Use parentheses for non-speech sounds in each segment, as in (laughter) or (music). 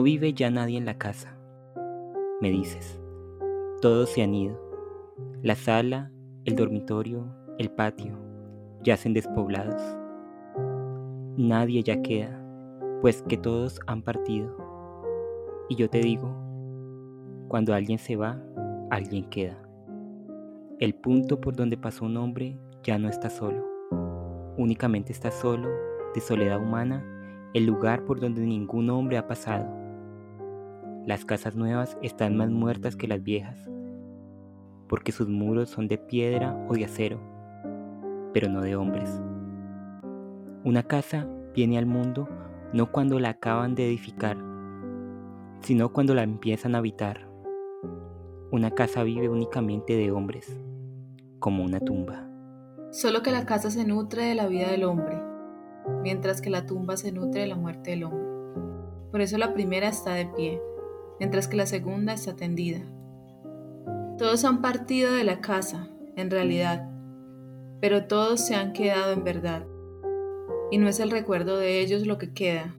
No vive ya nadie en la casa, me dices. Todos se han ido. La sala, el dormitorio, el patio, yacen despoblados. Nadie ya queda, pues que todos han partido. Y yo te digo, cuando alguien se va, alguien queda. El punto por donde pasó un hombre ya no está solo. Únicamente está solo, de soledad humana, el lugar por donde ningún hombre ha pasado. Las casas nuevas están más muertas que las viejas, porque sus muros son de piedra o de acero, pero no de hombres. Una casa viene al mundo no cuando la acaban de edificar, sino cuando la empiezan a habitar. Una casa vive únicamente de hombres, como una tumba. Solo que la casa se nutre de la vida del hombre, mientras que la tumba se nutre de la muerte del hombre. Por eso la primera está de pie, mientras que la segunda está tendida. Todos han partido de la casa, en realidad, pero todos se han quedado en verdad. Y no es el recuerdo de ellos lo que queda,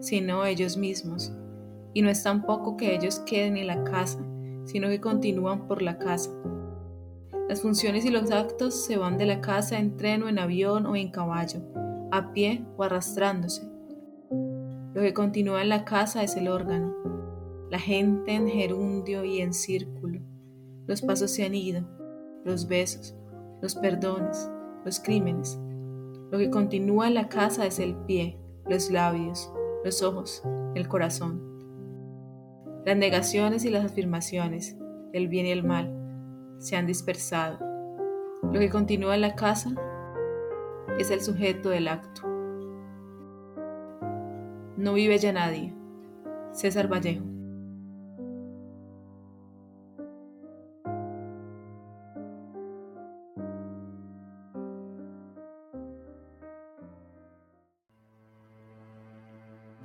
sino ellos mismos. Y no es tampoco que ellos queden en la casa, sino que continúan por la casa. Las funciones y los actos se van de la casa en tren o en avión o en caballo, a pie o arrastrándose. Lo que continúa en la casa es el órgano, la gente en gerundio y en círculo. Los pasos se han ido, los besos, los perdones, los crímenes. Lo que continúa en la casa es el pie, los labios, los ojos, el corazón. Las negaciones y las afirmaciones, el bien y el mal, se han dispersado. Lo que continúa en la casa es el sujeto del acto. No vive ya nadie. César Vallejo.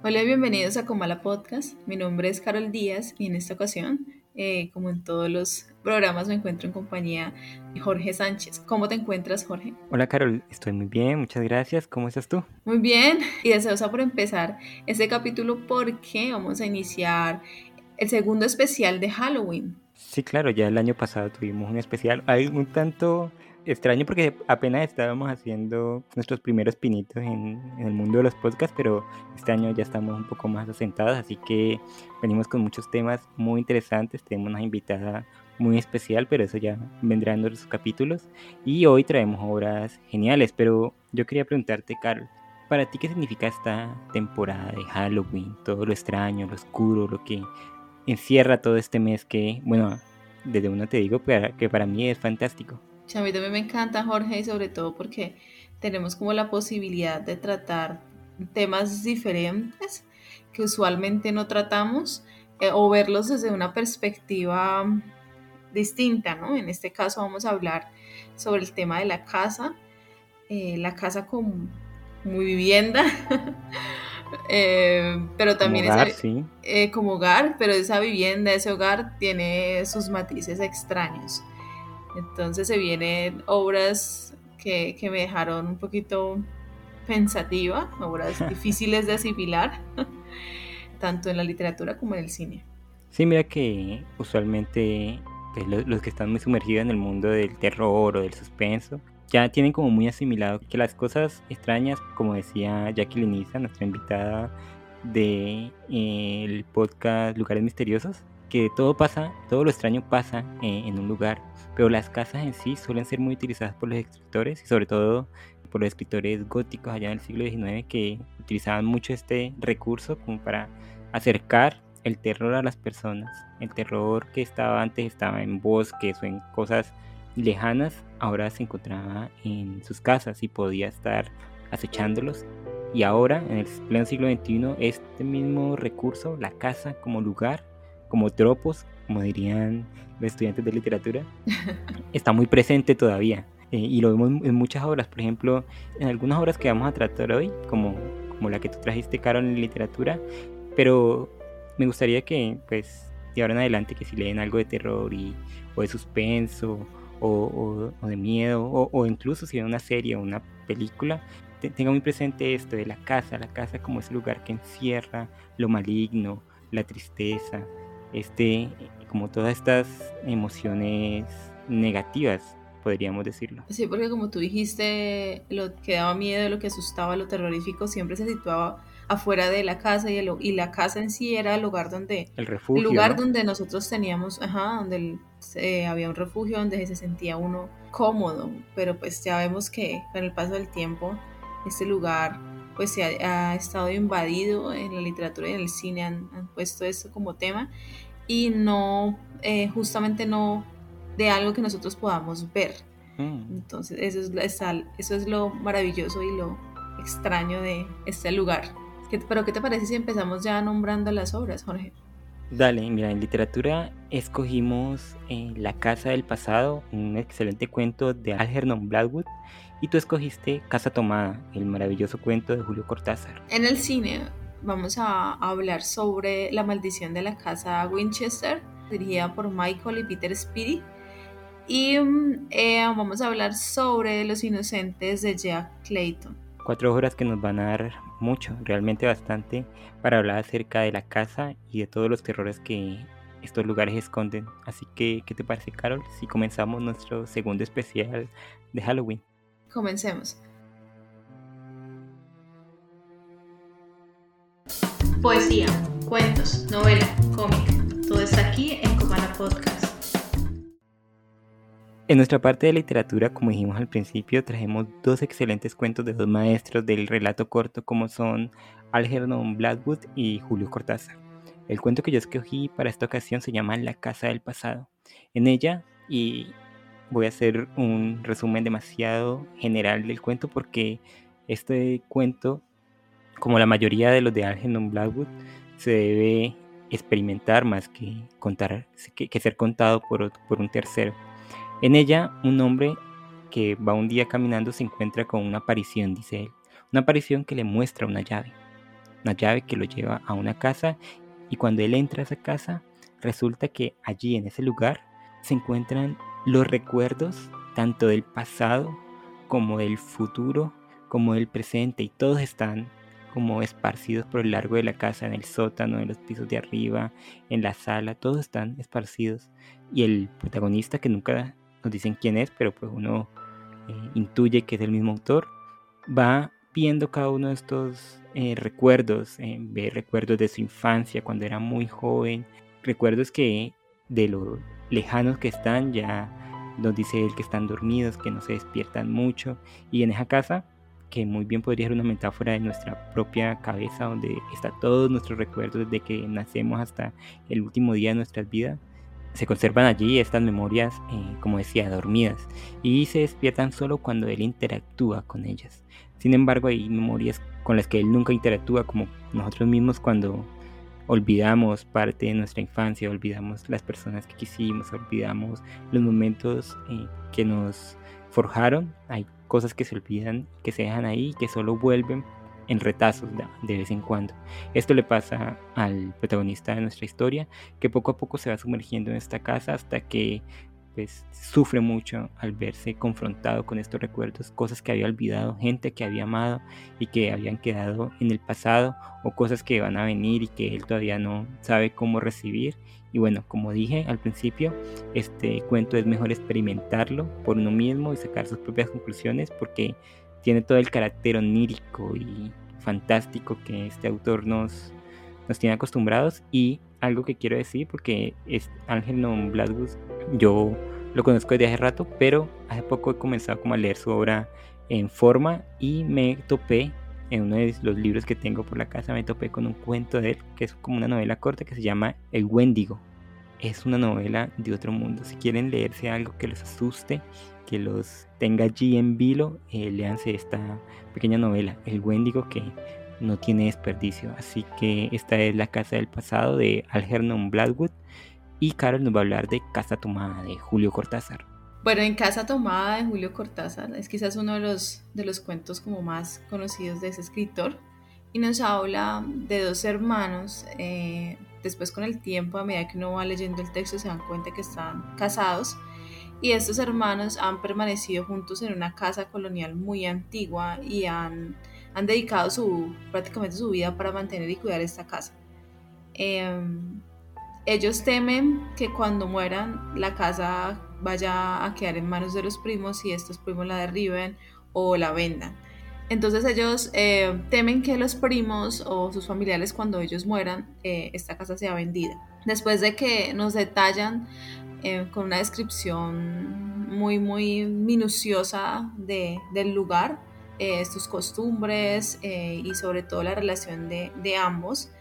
Hola, bienvenidos a Comala Podcast. Mi nombre es Carol Díaz y en esta ocasión, eh, como en todos los programas, me encuentro en compañía de Jorge Sánchez. ¿Cómo te encuentras, Jorge? Hola, Carol. Estoy muy bien, muchas gracias. ¿Cómo estás tú? Muy bien y deseosa por empezar este capítulo porque vamos a iniciar el segundo especial de Halloween. Sí, claro, ya el año pasado tuvimos un especial. Hay un tanto extraño porque apenas estábamos haciendo nuestros primeros pinitos en, el mundo de los podcasts, pero este año ya estamos un poco más asentados, así que venimos con muchos temas muy interesantes. Tenemos una invitada muy especial, pero eso ya vendrá en los capítulos. Y hoy traemos obras geniales, pero yo quería preguntarte, Carol, ¿para ti qué significa esta temporada de Halloween? Todo lo extraño, lo oscuro, lo que encierra todo este mes que, bueno, desde uno te digo que para mí es fantástico a mí también me encanta Jorge y sobre todo porque tenemos como la posibilidad de tratar temas diferentes que usualmente no tratamos eh, o verlos desde una perspectiva distinta, ¿no? En este caso vamos a hablar sobre el tema de la casa, eh, la casa como, muy vivienda, (laughs) eh, pero también como hogar, sí. como hogar, pero esa vivienda, ese hogar tiene sus matices extraños. Entonces se vienen obras que, me dejaron un poquito pensativa, obras (laughs) difíciles de asimilar, tanto en la literatura como en el cine. Sí, mira que usualmente pues, los, que están muy sumergidos en el mundo del terror o del suspenso ya tienen como muy asimilado que las cosas extrañas, como decía Jackie Liniza, nuestra invitada del de, podcast Lugares Misteriosos, que todo pasa, todo lo extraño pasa en un lugar pero las casas en sí suelen ser muy utilizadas por los escritores y sobre todo por los escritores góticos allá en el siglo XIX que utilizaban mucho este recurso como para acercar el terror a las personas. El terror que estaba antes estaba en bosques o en cosas lejanas, ahora se encontraba en sus casas y podía estar acechándolos. Y ahora, en el pleno siglo XXI, este mismo recurso, la casa como lugar, como tropos, como dirían estudiantes de literatura, está muy presente todavía. Eh, y lo vemos en muchas obras, por ejemplo, en algunas obras que vamos a tratar hoy, como, como la que tú trajiste, Carol, en literatura, pero me gustaría que, pues, de ahora en adelante, que si leen algo de terror y, o de suspenso, o, o, de miedo, o, incluso si ven una serie o una película, tenga muy presente esto de la casa, la casa como ese lugar que encierra lo maligno, la tristeza, este, como todas estas emociones negativas, podríamos decirlo. Sí, porque como tú dijiste, lo que daba miedo, lo que asustaba, lo terrorífico, siempre se situaba afuera de la casa y, el, y la casa en sí era el lugar donde... El refugio. lugar donde nosotros teníamos, ajá, donde había un refugio, donde se sentía uno cómodo, pero pues ya vemos que con el paso del tiempo este lugar pues se ha, estado invadido en la literatura y en el cine han, puesto esto como tema y no, eh, justamente no de algo que nosotros podamos ver. Mm. Entonces eso es, eso es lo maravilloso y lo extraño de este lugar. Pero ¿qué te parece si empezamos ya nombrando las obras, Jorge? Dale, mira, en literatura escogimos eh, La Casa del Pasado, un excelente cuento de Algernon Blackwood, y tú escogiste Casa Tomada, el maravilloso cuento de Julio Cortázar. En el cine vamos a hablar sobre La maldición de la casa Winchester, dirigida por Michael y Peter Speedy. Y mm, eh, vamos a hablar sobre Los Inocentes de Jack Clayton. Cuatro horas que nos van a dar mucho, realmente bastante, para hablar acerca de la casa y de todos los terrores que estos lugares esconden. Así que, ¿qué te parece, Carol, si comenzamos nuestro segundo especial de Halloween? Comencemos. Poesía, cuentos, novela, cómic, todo está aquí en Comana Podcast. En nuestra parte de literatura, como dijimos al principio, trajimos dos excelentes cuentos de dos maestros del relato corto como son Algernon Blackwood y Julio Cortázar. El cuento que yo escogí para esta ocasión se llama La Casa del Pasado. En ella, y voy a hacer un resumen demasiado general del cuento porque este cuento, como la mayoría de los de Algernon Blackwood, se debe experimentar más que, contar, que, ser contado por, por un tercero. En ella, un hombre que va un día caminando se encuentra con una aparición, dice él. Una aparición que le muestra una llave. Una llave que lo lleva a una casa y cuando él entra a esa casa, resulta que allí en ese lugar se encuentran los recuerdos tanto del pasado como del futuro, como del presente y todos están como esparcidos por el largo de la casa, en el sótano, en los pisos de arriba, en la sala, todos están esparcidos. Y el protagonista que nunca nos dicen quién es, pero pues uno eh, intuye que es el mismo autor, va viendo cada uno de estos eh, recuerdos, eh, ve recuerdos de su infancia cuando era muy joven, recuerdos que de lo lejanos que están ya nos dice él que están dormidos, que no se despiertan mucho y en esa casa que muy bien podría ser una metáfora de nuestra propia cabeza donde está todos nuestros recuerdos desde que nacemos hasta el último día de nuestras vidas se conservan allí estas memorias, eh, como decía, dormidas, y se despiertan solo cuando él interactúa con ellas. Sin embargo, hay memorias con las que él nunca interactúa, como nosotros mismos cuando olvidamos parte de nuestra infancia, olvidamos las personas que quisimos, olvidamos los momentos eh, que nos forjaron. Hay cosas que se olvidan, que se dejan ahí, que solo vuelven en retazos de, vez en cuando. Esto le pasa al protagonista de nuestra historia, que poco a poco se va sumergiendo en esta casa hasta que pues sufre mucho al verse confrontado con estos recuerdos, cosas que había olvidado, gente que había amado y que habían quedado en el pasado o cosas que van a venir y que él todavía no sabe cómo recibir. Y bueno, como dije al principio, este cuento es mejor experimentarlo por uno mismo y sacar sus propias conclusiones porque tiene todo el carácter onírico y fantástico que este autor nos, nos tiene acostumbrados. Y algo que quiero decir porque es Ángel Non Blackwood yo lo conozco desde hace rato pero hace poco he comenzado como a leer su obra en forma y me topé en uno de los libros que tengo por la casa me topé con un cuento de él que es como una novela corta que se llama El Wendigo es una novela de otro mundo si quieren leerse algo que les asuste que los tenga allí en vilo, eh, léanse esta pequeña novela, El Wendigo, que no tiene desperdicio. Así que esta es La Casa del Pasado de Algernon Blackwood y Carol nos va a hablar de Casa Tomada de Julio Cortázar. Bueno, en Casa Tomada de Julio Cortázar es quizás uno de los, de los cuentos como más conocidos de ese escritor y nos habla de dos hermanos. Eh, después con el tiempo, a medida que uno va leyendo el texto, se dan cuenta que están casados y estos hermanos han permanecido juntos en una casa colonial muy antigua y han, han dedicado su, prácticamente su vida para mantener y cuidar esta casa. em, ellos temen que cuando mueran la casa vaya a quedar en manos de los primos y estos primos la derriben o la vendan. Entonces ellos eh, temen que los primos o sus familiares cuando ellos mueran, eh, esta casa sea vendida. Después de que nos detallan eh, con una descripción muy, muy minuciosa de, del lugar, sus costumbres y sobre todo la relación de, de ambos,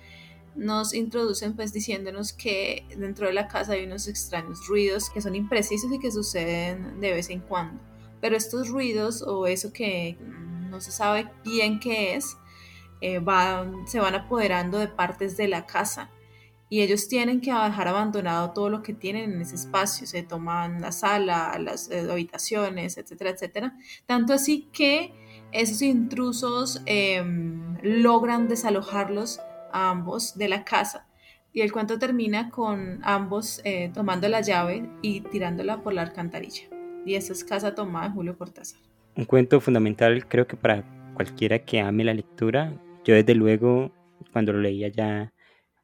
nos introducen pues diciéndonos que dentro de la casa hay unos extraños ruidos que son imprecisos y que suceden de vez en cuando. Pero estos ruidos o eso que no se sabe bien qué es, eh, se van apoderando de partes de la casa y ellos tienen que dejar abandonado todo lo que tienen en ese espacio, se toman la sala, las eh, habitaciones, etcétera, etcétera. Tanto así que esos intrusos em, logran desalojarlos a ambos de la casa y el cuento termina con ambos eh, tomando la llave y tirándola por la alcantarilla. Y esa es Casa Tomada de Julio Cortázar un cuento fundamental creo que para cualquiera que ame la lectura. Yo desde luego cuando lo leía ya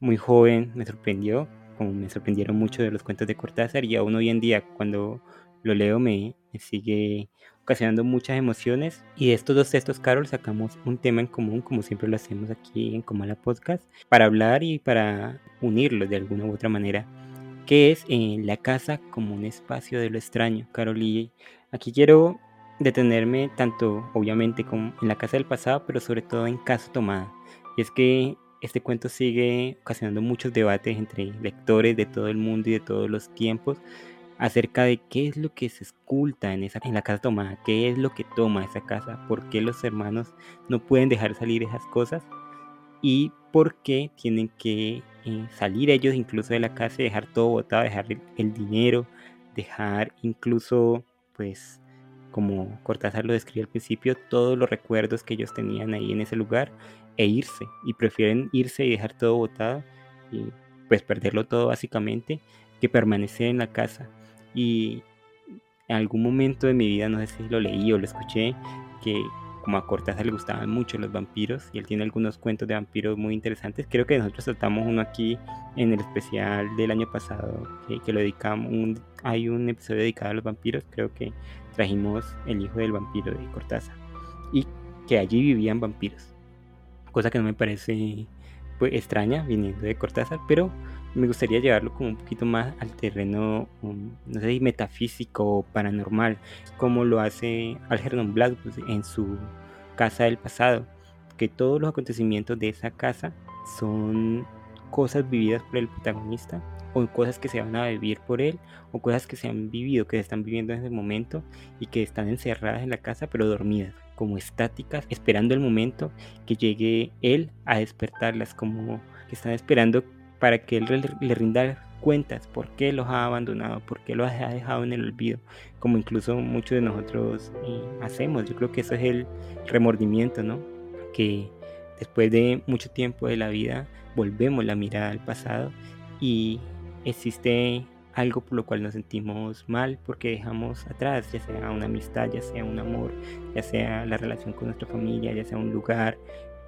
muy joven me sorprendió, como me sorprendieron mucho de los cuentos de Cortázar y aún hoy en día cuando lo leo me, sigue ocasionando muchas emociones y de estos dos textos Carol sacamos un tema en común como siempre lo hacemos aquí en Comala Podcast para hablar y para unirlos de alguna u otra manera que es eh, la casa como un espacio de lo extraño Carol y aquí quiero detenerme tanto obviamente como en la casa del pasado, pero sobre todo en Casa Tomada. Y es que este cuento sigue ocasionando muchos debates entre lectores de todo el mundo y de todos los tiempos acerca de qué es lo que se esculta en, esa, en la casa tomada, qué es lo que toma esa casa, por qué los hermanos no pueden dejar salir esas cosas y por qué tienen que eh, salir ellos incluso de la casa y dejar todo botado, dejar el dinero, dejar incluso pues como Cortázar lo describe al principio, todos los recuerdos que ellos tenían ahí en ese lugar e irse. Y prefieren irse y dejar todo botado y pues perderlo todo básicamente que permanecer en la casa. Y en algún momento de mi vida, no sé si lo leí o lo escuché, que como a Cortázar le gustaban mucho los vampiros y él tiene algunos cuentos de vampiros muy interesantes. Creo que nosotros tratamos uno aquí en el especial del año pasado que, lo dedicamos. hay un episodio dedicado a los vampiros, creo que trajimos El hijo del vampiro de Cortázar y que allí vivían vampiros. Cosa que no me parece pues, extraña viniendo de Cortázar, pero me gustaría llevarlo como un poquito más al terreno, um, no sé, metafísico o paranormal, como lo hace Algernon Black pues, en su Casa del Pasado, que todos los acontecimientos de esa casa son cosas vividas por el protagonista o cosas que se van a vivir por él o cosas que se han vivido, que se están viviendo en ese momento y que están encerradas en la casa pero dormidas, como estáticas, esperando el momento que llegue él a despertarlas, como que están esperando para que él le, rinda cuentas por qué los ha abandonado, por qué los ha dejado en el olvido, como incluso muchos de nosotros eh, hacemos. Yo creo que eso es el remordimiento, ¿no? Que después de mucho tiempo de la vida volvemos la mirada al pasado y existe algo por lo cual nos sentimos mal porque dejamos atrás, ya sea una amistad, ya sea un amor, ya sea la relación con nuestra familia, ya sea un lugar,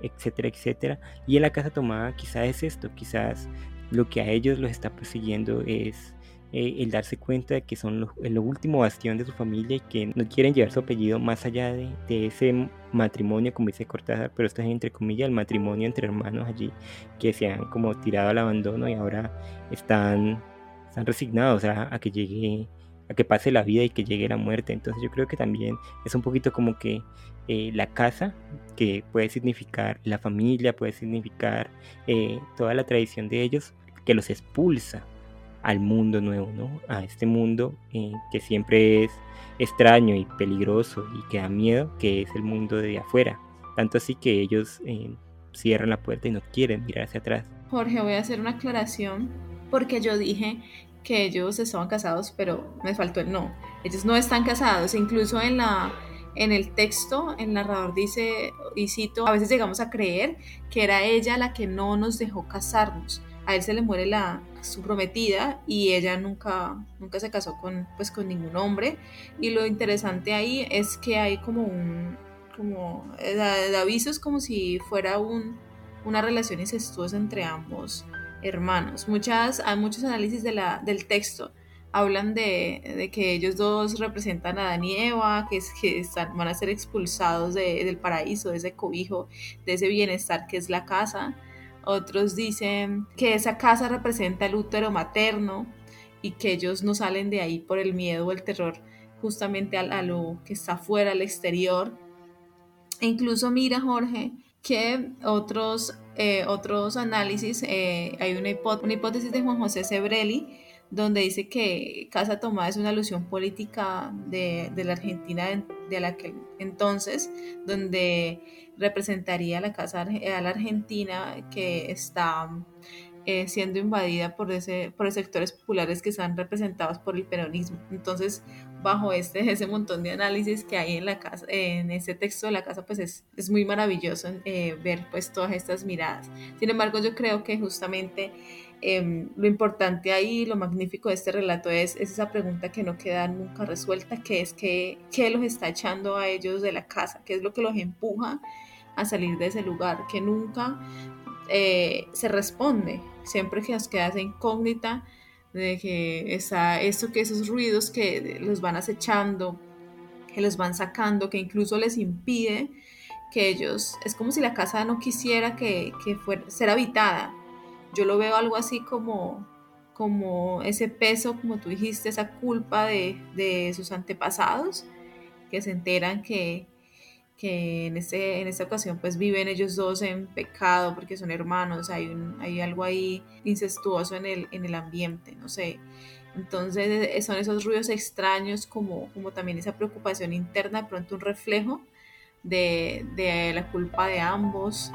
etcétera, etcétera. Y en la casa tomada quizás es esto, quizás lo que a ellos los está persiguiendo es eh, el darse cuenta de que son lo, el último bastión de su familia y que no quieren llevar su apellido más allá de, ese matrimonio, como dice Cortázar, pero esto es entre comillas el matrimonio entre hermanos allí que se han como tirado al abandono y ahora están, están resignados a que llegue a que pase la vida y que llegue la muerte. Entonces yo creo que también es un poquito como que eh, la casa, que puede significar la familia, puede significar eh, toda la tradición de ellos, que los expulsa al mundo nuevo, ¿no? A este mundo eh, que siempre es extraño y peligroso y que da miedo, que es el mundo de afuera. Tanto así que ellos cierran la puerta y no quieren mirar hacia atrás. Jorge, voy a hacer una aclaración porque yo dije que ellos estaban casados, pero me faltó el no. Ellos no están casados, incluso en la en el texto el narrador dice y cito, a veces llegamos a creer que era ella la que no nos dejó casarnos. A él se le muere la su prometida y ella nunca nunca se casó con pues con ningún hombre y lo interesante ahí es que hay como un como de, avisos como si fuera un, una relación incestuosa entre ambos hermanos. Muchas, hay muchos análisis de la, del texto hablan de, que ellos dos representan a Adán que, es, que van a ser expulsados del paraíso, de ese cobijo, de ese bienestar que es la casa. Otros dicen que esa casa representa el útero materno y que ellos no salen de ahí por el miedo o el terror justamente a, lo que está fuera, al exterior. E incluso mira, Jorge, que otros, eh, otros análisis, eh, hay una, hipótesis de Juan José Sebrelli, donde dice que Casa Tomada es una alusión política de, la Argentina de, la que entonces, donde representaría la casa a la Argentina que está eh, siendo invadida por, ese, por sectores populares que están representados por el peronismo. Entonces, bajo este, ese montón de análisis que hay en la casa, en ese texto de la casa, pues es, es muy maravilloso eh, ver pues todas estas miradas. Sin embargo, yo creo que justamente Em, lo importante ahí, lo magnífico de este relato es, esa pregunta que no queda nunca resuelta, que es que, qué los está echando a ellos de la casa, qué es lo que los empuja a salir de ese lugar, que nunca eh, se responde, siempre que nos queda esa incógnita de que está esto, que esos ruidos que los van acechando, que los van sacando, que incluso les impide que ellos, es como si la casa no quisiera que, que fuera, ser habitada, yo lo veo algo así como, como ese peso, como tú dijiste, esa culpa de, sus antepasados, que se enteran que, en, este, en esta ocasión pues viven ellos dos en pecado porque son hermanos, hay, hay algo ahí incestuoso en el, en el ambiente, no sé. Entonces son esos ruidos extraños como, como también esa preocupación interna, de pronto un reflejo de, de la culpa de ambos,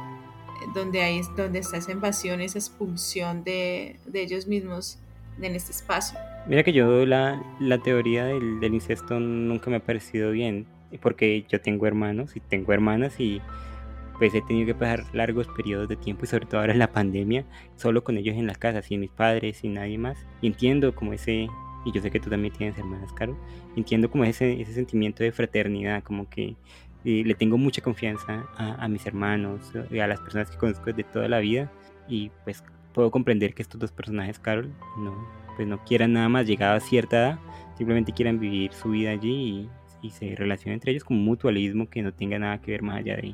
donde, hay, donde está esa invasión, esa expulsión de, de ellos mismos en este espacio. Mira que yo la, la teoría del, del, incesto nunca me ha parecido bien, porque yo tengo hermanos y tengo hermanas y pues he tenido que pasar largos periodos de tiempo y sobre todo ahora en la pandemia, solo con ellos en la casa, sin mis padres, sin nadie más. Y entiendo como ese, y yo sé que tú también tienes hermanas, Caro, entiendo como ese, ese sentimiento de fraternidad, como que y le tengo mucha confianza a, mis hermanos y a las personas que conozco de toda la vida y pues puedo comprender que estos dos personajes, Carol, no, pues no quieran nada más llegado a cierta edad, simplemente quieran vivir su vida allí y, se relacionen entre ellos como mutualismo que no tenga nada que ver más allá de,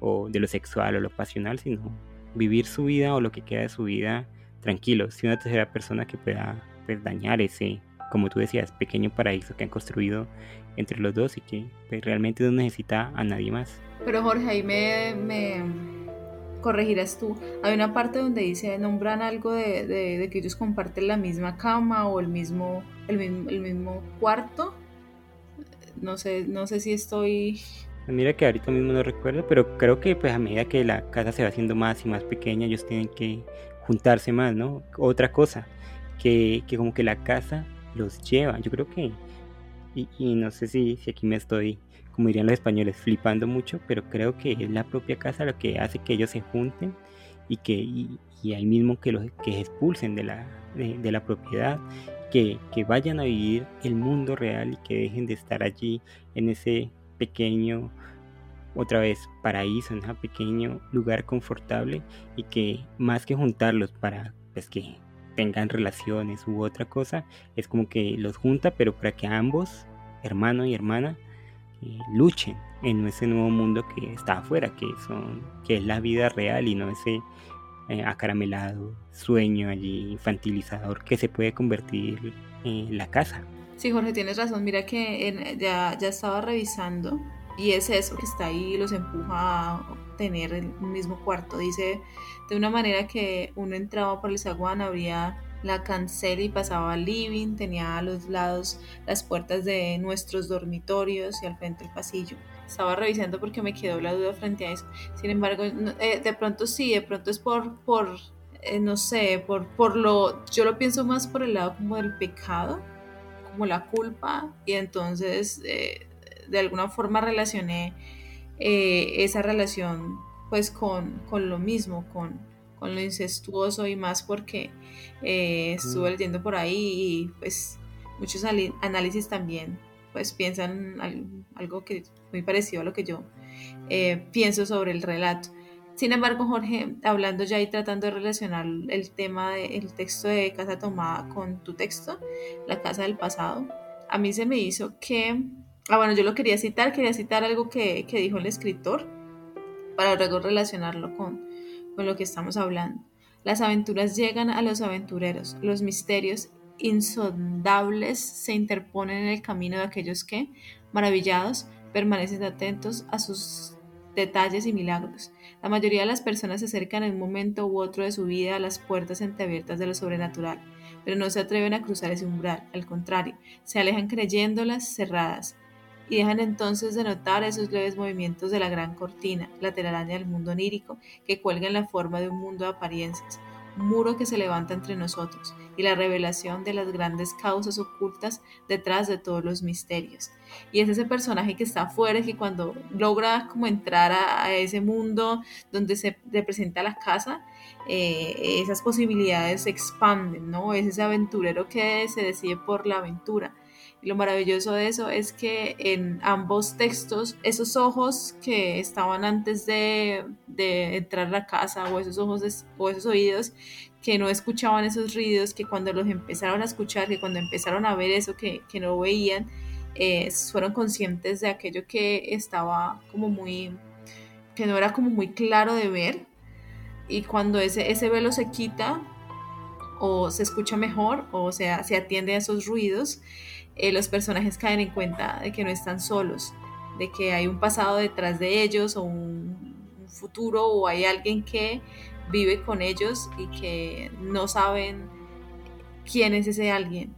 o de lo sexual o lo pasional, sino vivir su vida o lo que queda de su vida tranquilo, sin una tercera persona que pueda pues, dañar ese, como tú decías, pequeño paraíso que han construido entre los dos y que pues, realmente no necesita a nadie más. Pero Jorge, ahí me, me corregirás tú. Hay una parte donde dice, nombran algo de, de, que ellos comparten la misma cama o el mismo, el mismo cuarto. No sé, no sé si estoy... Mira que ahorita mismo no recuerdo, pero creo que pues a medida que la casa se va haciendo más y más pequeña, ellos tienen que juntarse más, ¿no? Otra cosa, que, que como que la casa los lleva. Yo creo que y, no sé si, si, aquí me estoy, como dirían los españoles, flipando mucho, pero creo que es la propia casa lo que hace que ellos se junten y que y, ahí mismo que los que expulsen de la, de, la propiedad, que, vayan a vivir el mundo real y que dejen de estar allí en ese pequeño, otra vez, paraíso, en ese pequeño lugar confortable y que más que juntarlos para pues que tengan relaciones u otra cosa, es como que los junta, pero para que ambos, hermano y hermana, eh, luchen en ese nuevo mundo que está afuera, que, son, que es la vida real y no ese eh, acaramelado sueño allí infantilizador que se puede convertir en la casa. Sí, Jorge, tienes razón. Mira que ya, ya estaba revisando y es eso que está ahí, los empuja a tener el mismo cuarto. Dice de una manera que uno entraba por el zaguán, abría la cancela y pasaba al living, tenía a los lados las puertas de nuestros dormitorios y al frente el pasillo. Estaba revisando porque me quedó la duda frente a eso. Sin embargo, eh, de pronto sí, de pronto es por, por eh, no sé, por, por lo, yo lo pienso más por el lado como del pecado, como la culpa, y entonces eh, de alguna forma relacioné esa relación pues con, con lo mismo, con, con, lo incestuoso y más porque eh, estuve leyendo por ahí y pues muchos análisis también pues piensan algo que muy parecido a lo que yo eh, pienso sobre el relato. Sin embargo, Jorge, hablando ya y tratando de relacionar el tema del texto de Casa Tomada con tu texto, La Casa del Pasado, a mí se me hizo que, ah, bueno, yo lo quería citar, quería citar algo que, que dijo el escritor para luego relacionarlo con, con lo que estamos hablando. Las aventuras llegan a los aventureros, los misterios insondables se interponen en el camino de aquellos que, maravillados, permanecen atentos a sus detalles y milagros. La mayoría de las personas se acercan en un momento u otro de su vida a las puertas entreabiertas de lo sobrenatural, pero no se atreven a cruzar ese umbral, al contrario, se alejan creyéndolas cerradas y dejan entonces de notar esos leves movimientos de la gran cortina, la telaraña del mundo onírico, que cuelga en la forma de un mundo de apariencias, muro que se levanta entre nosotros y la revelación de las grandes causas ocultas detrás de todos los misterios. Y es ese personaje que está afuera, que cuando logra como entrar a, ese mundo donde se representa la casa, eh, esas posibilidades se expanden, ¿no? Es ese aventurero que se decide por la aventura. Lo maravilloso de eso es que en ambos textos, esos ojos que estaban antes de, entrar a la casa o esos ojos o esos oídos que no escuchaban esos ruidos, que cuando los empezaron a escuchar, que cuando empezaron a ver eso que, no veían, eh, fueron conscientes de aquello que estaba como muy, que no era como muy claro de ver. Y cuando ese, ese velo se quita o se escucha mejor o sea, se atiende a esos ruidos, eh, los personajes caen en cuenta de que no están solos, de que hay un pasado detrás de ellos o un, futuro o hay alguien que vive con ellos y que no saben quién es ese alguien.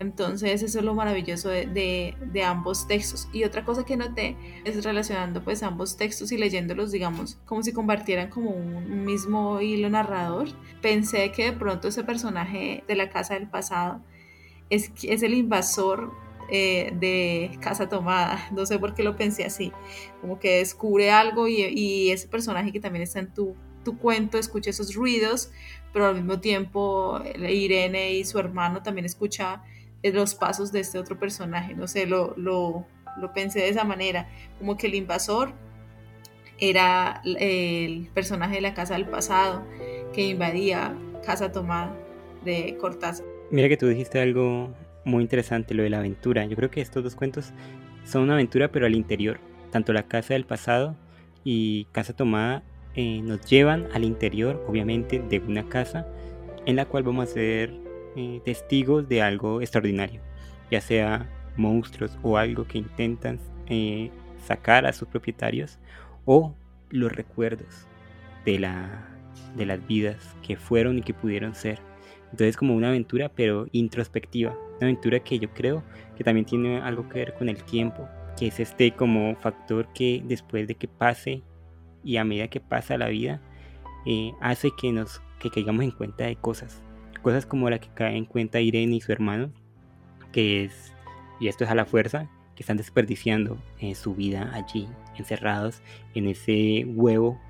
Entonces eso es lo maravilloso de, de, ambos textos. Y otra cosa que noté es relacionando pues ambos textos y leyéndolos, digamos, como si compartieran como un mismo hilo narrador. Pensé que de pronto ese personaje de la casa del pasado es, es el invasor eh, de Casa Tomada. (laughs) No sé por qué lo pensé así. Como que descubre algo y, y ese personaje que también está en tu, tu, cuento escucha esos ruidos, pero al mismo tiempo Irene y su hermano también escucha eh, los pasos de este otro personaje. No sé, lo, lo, lo pensé de esa manera. Como que el invasor era el personaje de la Casa del Pasado que invadía Casa Tomada de Cortázar. Mira que tú dijiste algo muy interesante, lo de la aventura. Yo creo que estos dos cuentos son una aventura, pero al interior. Tanto la casa del pasado y casa tomada eh, nos llevan al interior, obviamente, de una casa en la cual vamos a ser eh, testigos de algo extraordinario, ya sea monstruos o algo que intentan eh, sacar a sus propietarios o los recuerdos de, la, de las vidas que fueron y que pudieron ser. Entonces como una aventura pero introspectiva, una aventura que yo creo que también tiene algo que ver con el tiempo, que es este como factor que después de que pase y a medida que pasa la vida, eh, hace que nos que caigamos en cuenta de cosas, cosas como la que cae en cuenta Irene y su hermano, que es, y esto es a la fuerza, que están desperdiciando eh, su vida allí, encerrados en ese huevo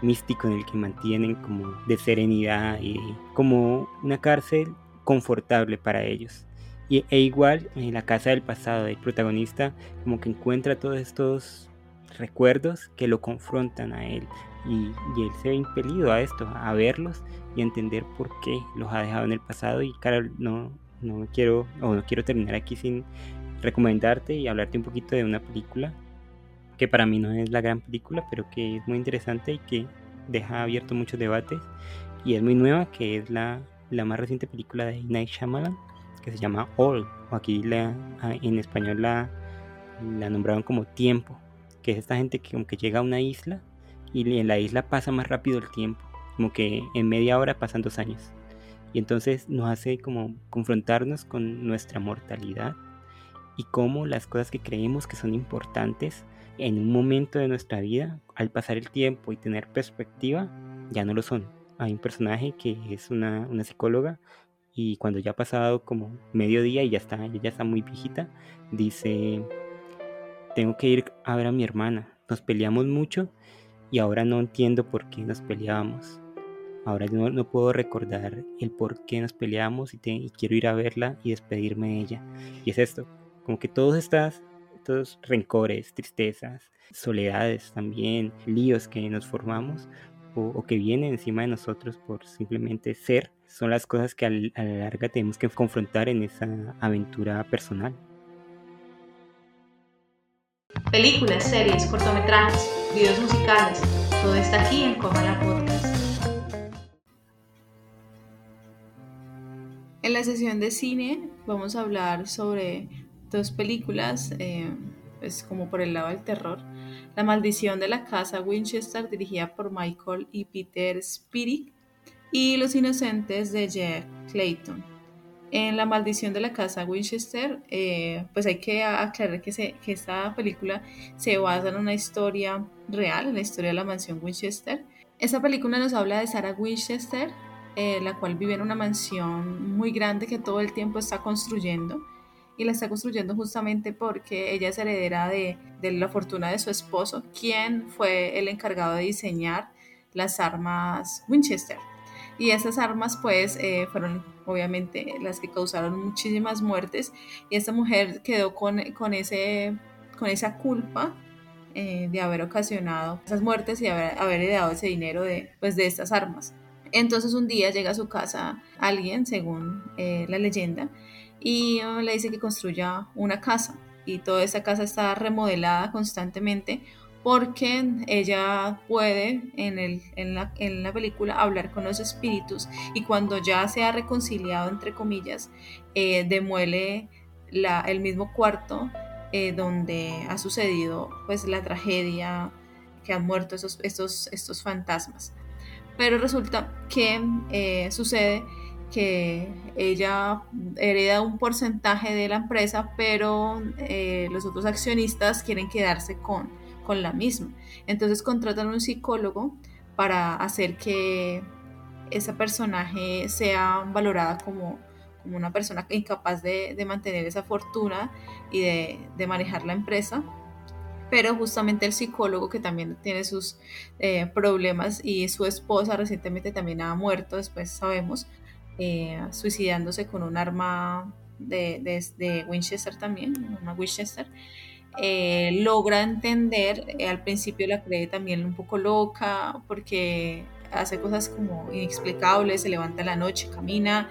místico en el que mantienen como de serenidad y como una cárcel confortable para ellos. Y, e igual en la casa del pasado, el protagonista como que encuentra todos estos recuerdos que lo confrontan a él y, él se ve impelido a esto, a verlos y a entender por qué los ha dejado en el pasado y Carol, no, no quiero o no quiero terminar aquí sin recomendarte y hablarte un poquito de una película que para mí no es la gran película, pero que es muy interesante y que deja abierto muchos debates. Y es muy nueva, que es la, la más reciente película de Night Shyamalan, que se llama All, o aquí la, en español la, la nombraron como Tiempo, que es esta gente que como que llega a una isla y en la isla pasa más rápido el tiempo, como que en media hora pasan dos años. Y entonces nos hace como confrontarnos con nuestra mortalidad y cómo las cosas que creemos que son importantes en un momento de nuestra vida, al pasar el tiempo y tener perspectiva, ya no lo son. Hay un personaje que es una, psicóloga y cuando ya ha pasado como medio día y ya está, ella está muy viejita, dice, tengo que ir a ver a mi hermana. Nos peleamos mucho y ahora no entiendo por qué nos peleábamos. Ahora no, no puedo recordar el por qué nos peleamos y, y quiero ir a verla y despedirme de ella. Y es esto, como que todas estas rencores, tristezas, soledades también, líos que nos formamos o, que vienen encima de nosotros por simplemente ser, son las cosas que a la larga tenemos que confrontar en esa aventura personal. Películas, series, cortometrajes, videos musicales, todo está aquí en la Podcast. En la sesión de cine vamos a hablar sobre dos películas, eh, pues como por el lado del terror. La maldición de la casa Winchester, dirigida por Michael y Peter Spirit, y Los inocentes de Jack Clayton. En La maldición de la casa Winchester, eh, pues hay que aclarar que, se, que esta película se basa en una historia real, en la historia de la mansión Winchester. Esta película nos habla de Sarah Winchester, eh, la cual vive en una mansión muy grande que todo el tiempo está construyendo y la está construyendo justamente porque ella es heredera de, de, la fortuna de su esposo, quien fue el encargado de diseñar las armas Winchester. Y esas armas pues eh, fueron obviamente las que causaron muchísimas muertes y esta mujer quedó con, con, ese, con esa culpa eh, de haber ocasionado esas muertes y haber, haber heredado ese dinero de, pues, de estas armas. Entonces un día llega a su casa alguien, según eh, la leyenda, y le dice que construya una casa y toda esa casa está remodelada constantemente porque ella puede en, el, en, la, en, la, película hablar con los espíritus y cuando ya se ha reconciliado, entre comillas, eh, demuele la, el mismo cuarto eh, donde ha sucedido pues la tragedia que han muerto esos, estos, estos fantasmas. Pero resulta que eh, sucede que ella hereda un porcentaje de la empresa, pero eh, los otros accionistas quieren quedarse con, con la misma. Entonces contratan un psicólogo para hacer que esa personaje sea valorada como, como una persona incapaz de, de, mantener esa fortuna y de, de, manejar la empresa. Pero justamente el psicólogo que también tiene sus eh, problemas y su esposa recientemente también ha muerto, después sabemos, eh, suicidándose con un arma de, Winchester también, una Winchester. Eh, logra entender, eh, al principio la cree también un poco loca porque hace cosas como inexplicables, se levanta en la noche, camina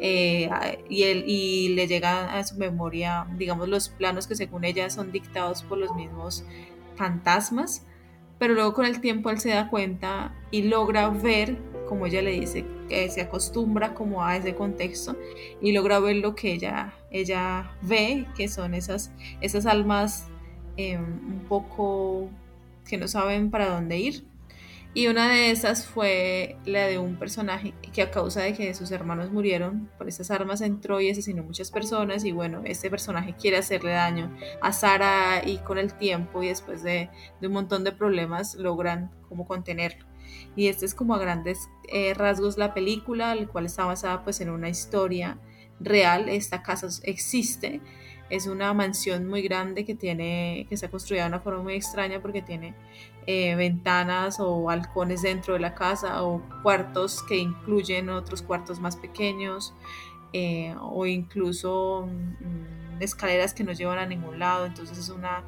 y, y le llega a su memoria, digamos, los planos que según ella son dictados por los mismos fantasmas, pero luego con el tiempo él se da cuenta y logra ver como ella le dice, que se acostumbra como a ese contexto y logra ver lo que ella, ella ve, que son esas, esas almas em, un poco que no saben para dónde ir. Y una de esas fue la de un personaje que a causa de que sus hermanos murieron por esas armas entró y asesinó muchas personas y bueno, este personaje quiere hacerle daño a Sara y con el tiempo y después de, de un montón de problemas logran como contenerlo. Y este es como a grandes eh, rasgos la película, el cual está basada pues en una historia real. Esta casa existe, es una mansión muy grande que tiene, que se ha construido de una forma muy extraña porque tiene eh, ventanas o balcones dentro de la casa o cuartos que incluyen otros cuartos más pequeños eh, o incluso mm, escaleras que no llevan a ningún lado. Entonces es una,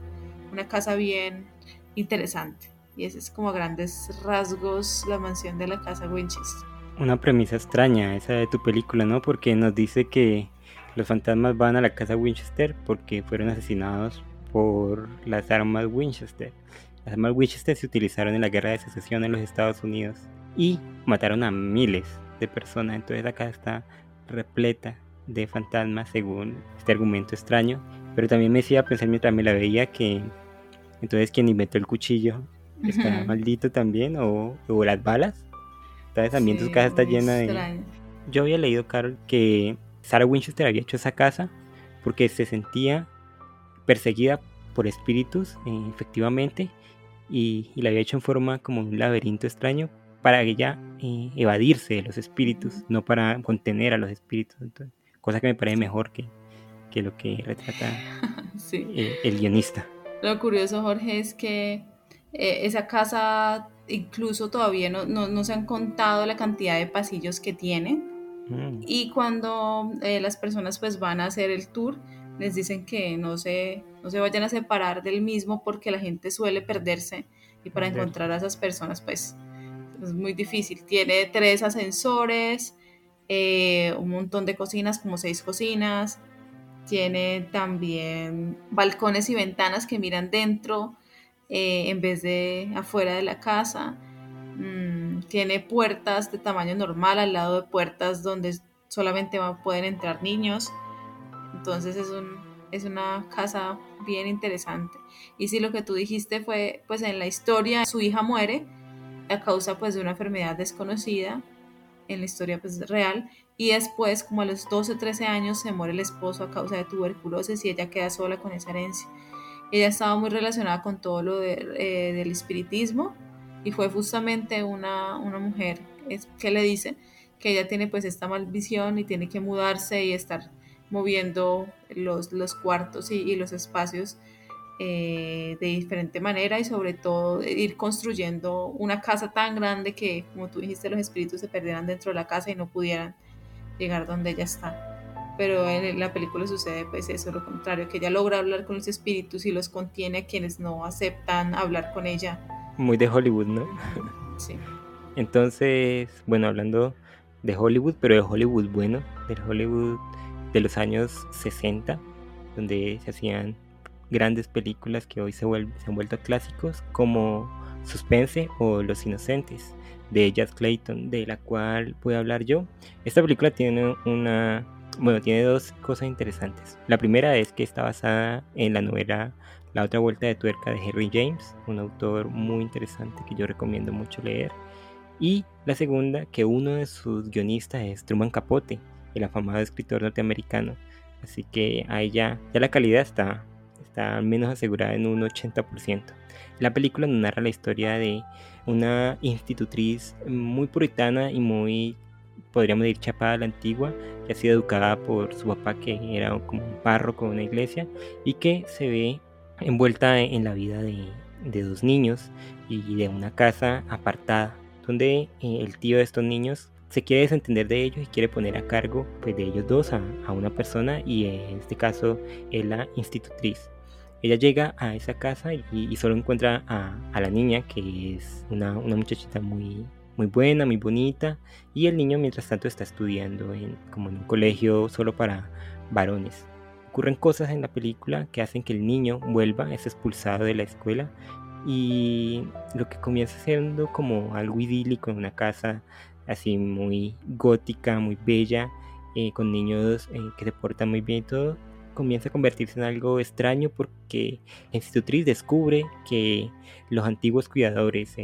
una casa bien interesante. Y ese es como grandes rasgos la mansión de la casa Winchester. Una premisa extraña esa de tu película, ¿no? Porque nos dice que los fantasmas van a la casa Winchester porque fueron asesinados por las armas Winchester. Las armas Winchester se utilizaron en la guerra de secesión en los Estados Unidos y mataron a miles de personas. Entonces la casa está repleta de fantasmas según este argumento extraño. Pero también me decía pensar mientras me la veía que entonces quien inventó el cuchillo está maldito también, o, o, las balas. Entonces también tu casa está llena de... Yo había leído, Carol, que Sarah Winchester había hecho esa casa porque se sentía perseguida por espíritus, eh, efectivamente, y, la había hecho en forma como un laberinto extraño para ella eh, evadirse de los espíritus, no para contener a los espíritus. cosa que me parece mejor que, que lo que retrata (laughs) el guionista. Lo curioso, Jorge, es que eh, esa casa incluso todavía no, no, se han contado la cantidad de pasillos que tiene. Mm. Y cuando eh, las personas pues van a hacer el tour, les dicen que no se, no se vayan a separar del mismo porque la gente suele perderse y para encontrar a esas personas pues es muy difícil. Tiene tres ascensores, eh, un montón de cocinas, como seis cocinas. Tiene también balcones y ventanas que miran dentro eh, en vez de afuera de la casa. Mm, tiene puertas de tamaño normal al lado de puertas donde solamente pueden entrar niños. Entonces es, un, es una casa bien interesante. Y si lo que tú dijiste fue, pues en la historia su hija muere a causa pues de una enfermedad desconocida, en la historia pues real, y después como a los 12 13 años se muere el esposo a causa de tuberculosis y ella queda sola con esa herencia. Ella estaba muy relacionada con todo lo eh, del espiritismo y fue justamente una, una mujer que le dice que ella tiene pues esta malvisión y tiene que mudarse y estar moviendo los, los cuartos y, los espacios eh, de diferente manera y sobre todo ir construyendo una casa tan grande que, como tú dijiste, los espíritus se perdieran dentro de la casa y no pudieran llegar donde ella está. Pero en la película sucede pues eso, lo contrario, que ella logra hablar con los espíritus y los contiene a quienes no aceptan hablar con ella. Muy de Hollywood, ¿no? Sí. Entonces, bueno, hablando de Hollywood, pero de Hollywood bueno, del Hollywood de los años 60, donde se hacían grandes películas que hoy se, se han vuelto clásicos, como Suspense o Los Inocentes, de Jazz Clayton, de la cual voy a hablar yo. Esta película tiene una, bueno, tiene dos cosas interesantes. La primera es que está basada en la novela La otra vuelta de tuerca de Henry James, un autor muy interesante que yo recomiendo mucho leer. Y la segunda, que uno de sus guionistas es Truman Capote, el afamado escritor norteamericano. Así que ahí ya, ya la calidad está, está menos asegurada en un 80%. La película narra la historia de una institutriz muy puritana y muy, podríamos decir, chapada a la antigua, que ha sido educada por su papá, que era como un párroco de una iglesia, y que se ve envuelta en la vida de, de dos niños y de una casa apartada, donde eh, el tío de estos niños se quiere desentender de ellos y quiere poner a cargo pues, de ellos dos a, una persona y en este caso es la institutriz. Ella llega a esa casa y, solo encuentra a, la niña que es una, muchachita muy, muy buena, muy bonita y el niño mientras tanto está estudiando en, como en un colegio solo para varones. Ocurren cosas en la película que hacen que el niño vuelva, es expulsado de la escuela y lo que comienza siendo como algo idílico en una casa así muy gótica, muy bella, eh, con niños eh, que se portan muy bien y todo, comienza a convertirse en algo extraño porque la institutriz descubre que los antiguos cuidadores,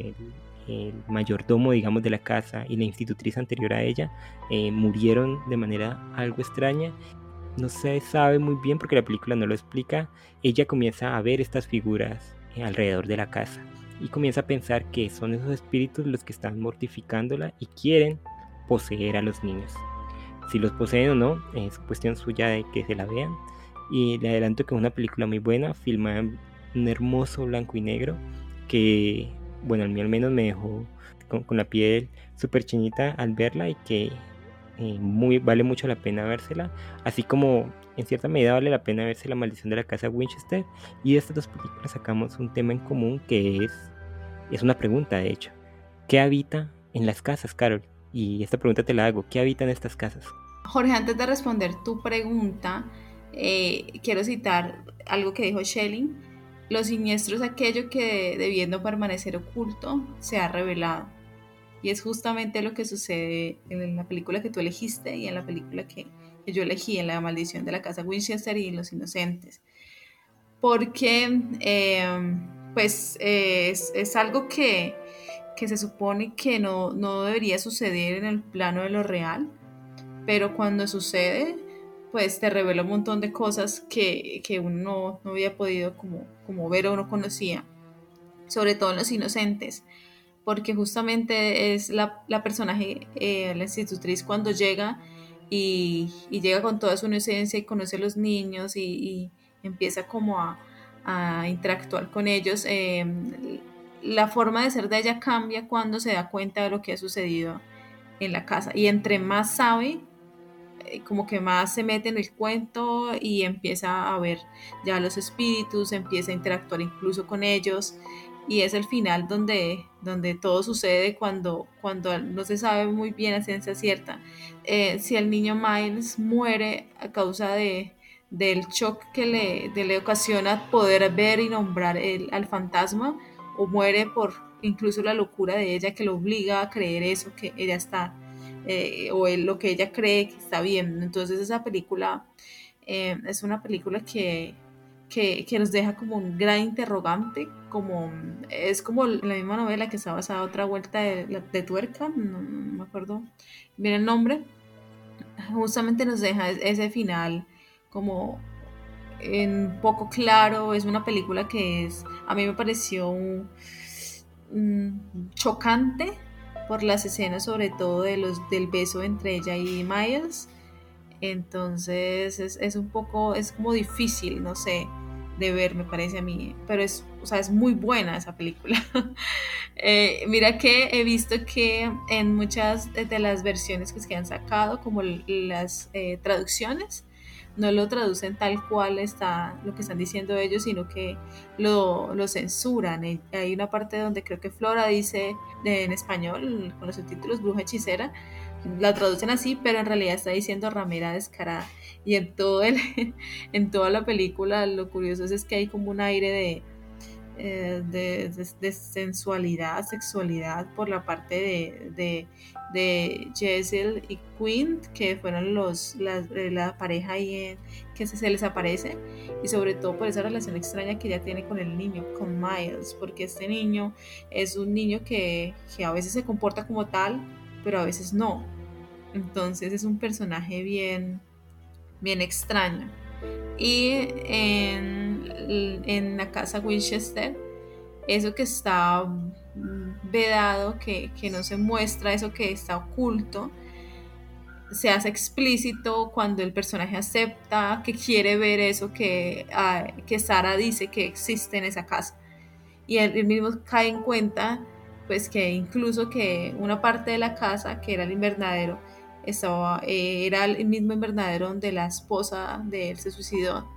mayordomo, digamos, de la casa y la institutriz anterior a ella, eh, murieron de manera algo extraña. No se sabe muy bien porque la película no lo explica. Ella comienza a ver estas figuras alrededor de la casa y comienza a pensar que son esos espíritus los que están mortificándola y quieren poseer a los niños. Si los poseen o no, es cuestión suya de que se la vean. Y le adelanto que es una película muy buena, filmada en un hermoso blanco y negro, que, bueno, a mí al menos me dejó con, la piel súper chinita al verla y que eh, muy, vale mucho la pena vérsela. Así como en cierta medida vale la pena verse La maldición de la casa Winchester. Y de estas dos películas sacamos un tema en común que es, es una pregunta de hecho. ¿Qué habita en las casas, Carol? Y esta pregunta te la hago. ¿Qué habita en estas casas? Jorge, antes de responder tu pregunta, eh, quiero citar algo que dijo Schelling. Lo siniestro es aquello que debiendo permanecer oculto se ha revelado. Y es justamente lo que sucede en la película que tú elegiste y en la película que, yo elegí en La maldición de la casa Winchester y Los Inocentes. Porque em, pues es, algo que, se supone que no, debería suceder en el plano de lo real, pero cuando sucede, pues te revela un montón de cosas que, uno no, había podido como, como ver o no conocía, sobre todo en Los Inocentes porque justamente es la, personaje, eh, la institutriz, cuando llega y, llega con toda su inocencia y conoce a los niños y, empieza como a, interactuar con ellos. Em, la forma de ser de ella cambia cuando se da cuenta de lo que ha sucedido en la casa y entre más sabe, eh, como que más se mete en el cuento y empieza a ver ya los espíritus, empieza a interactuar incluso con ellos. Y es el final donde, donde todo sucede cuando, cuando no se sabe muy bien a ciencia cierta. Eh, si el niño Miles muere a causa de, del shock que le, le ocasiona poder ver y nombrar el, al fantasma o muere por incluso la locura de ella que lo obliga a creer eso que ella está eh, o lo que ella cree que está bien. Entonces esa película eh, es una película que, que, nos deja como un gran interrogante, como es como la misma novela que está basada otra vuelta de, de tuerca, no, me acuerdo bien el nombre, justamente nos deja ese final como en poco claro, es una película que es, a mí me pareció chocante por las escenas sobre todo de los, del beso entre ella y Miles, entonces es, es un poco, es como difícil, no sé, de ver, me parece a mí, pero es, o sea, es muy buena esa película. (laughs) Eh, mira que he visto que en muchas de las versiones que se han sacado, como las eh, traducciones, no lo traducen tal cual está lo que están diciendo ellos, sino que lo, lo censuran. Hay una parte donde creo que Flora dice en español, con los subtítulos Bruja Hechicera, la traducen así, pero en realidad está diciendo ramera descarada. Y en, todo el, (laughs) en toda la película lo curioso es, que hay como un aire de, eh, de, sensualidad, sexualidad por la parte de, de, de Jessel y Quinn, que fueron los, la, la pareja ahí que se, se, les aparece, y sobre todo por esa relación extraña que ella tiene con el niño, con Miles, porque este niño es un niño que, que a veces se comporta como tal, pero a veces no. Entonces es un personaje bien, bien extraño. Y en, en la casa Winchester, eso que está vedado, que, que, no se muestra, eso que está oculto, se hace explícito cuando el personaje acepta que quiere ver eso que, ah, que Sara dice que existe en esa casa. Y él mismo cae en cuenta pues que incluso que una parte de la casa, que era el invernadero, estaba, eh, era el mismo invernadero donde la esposa de él se suicidó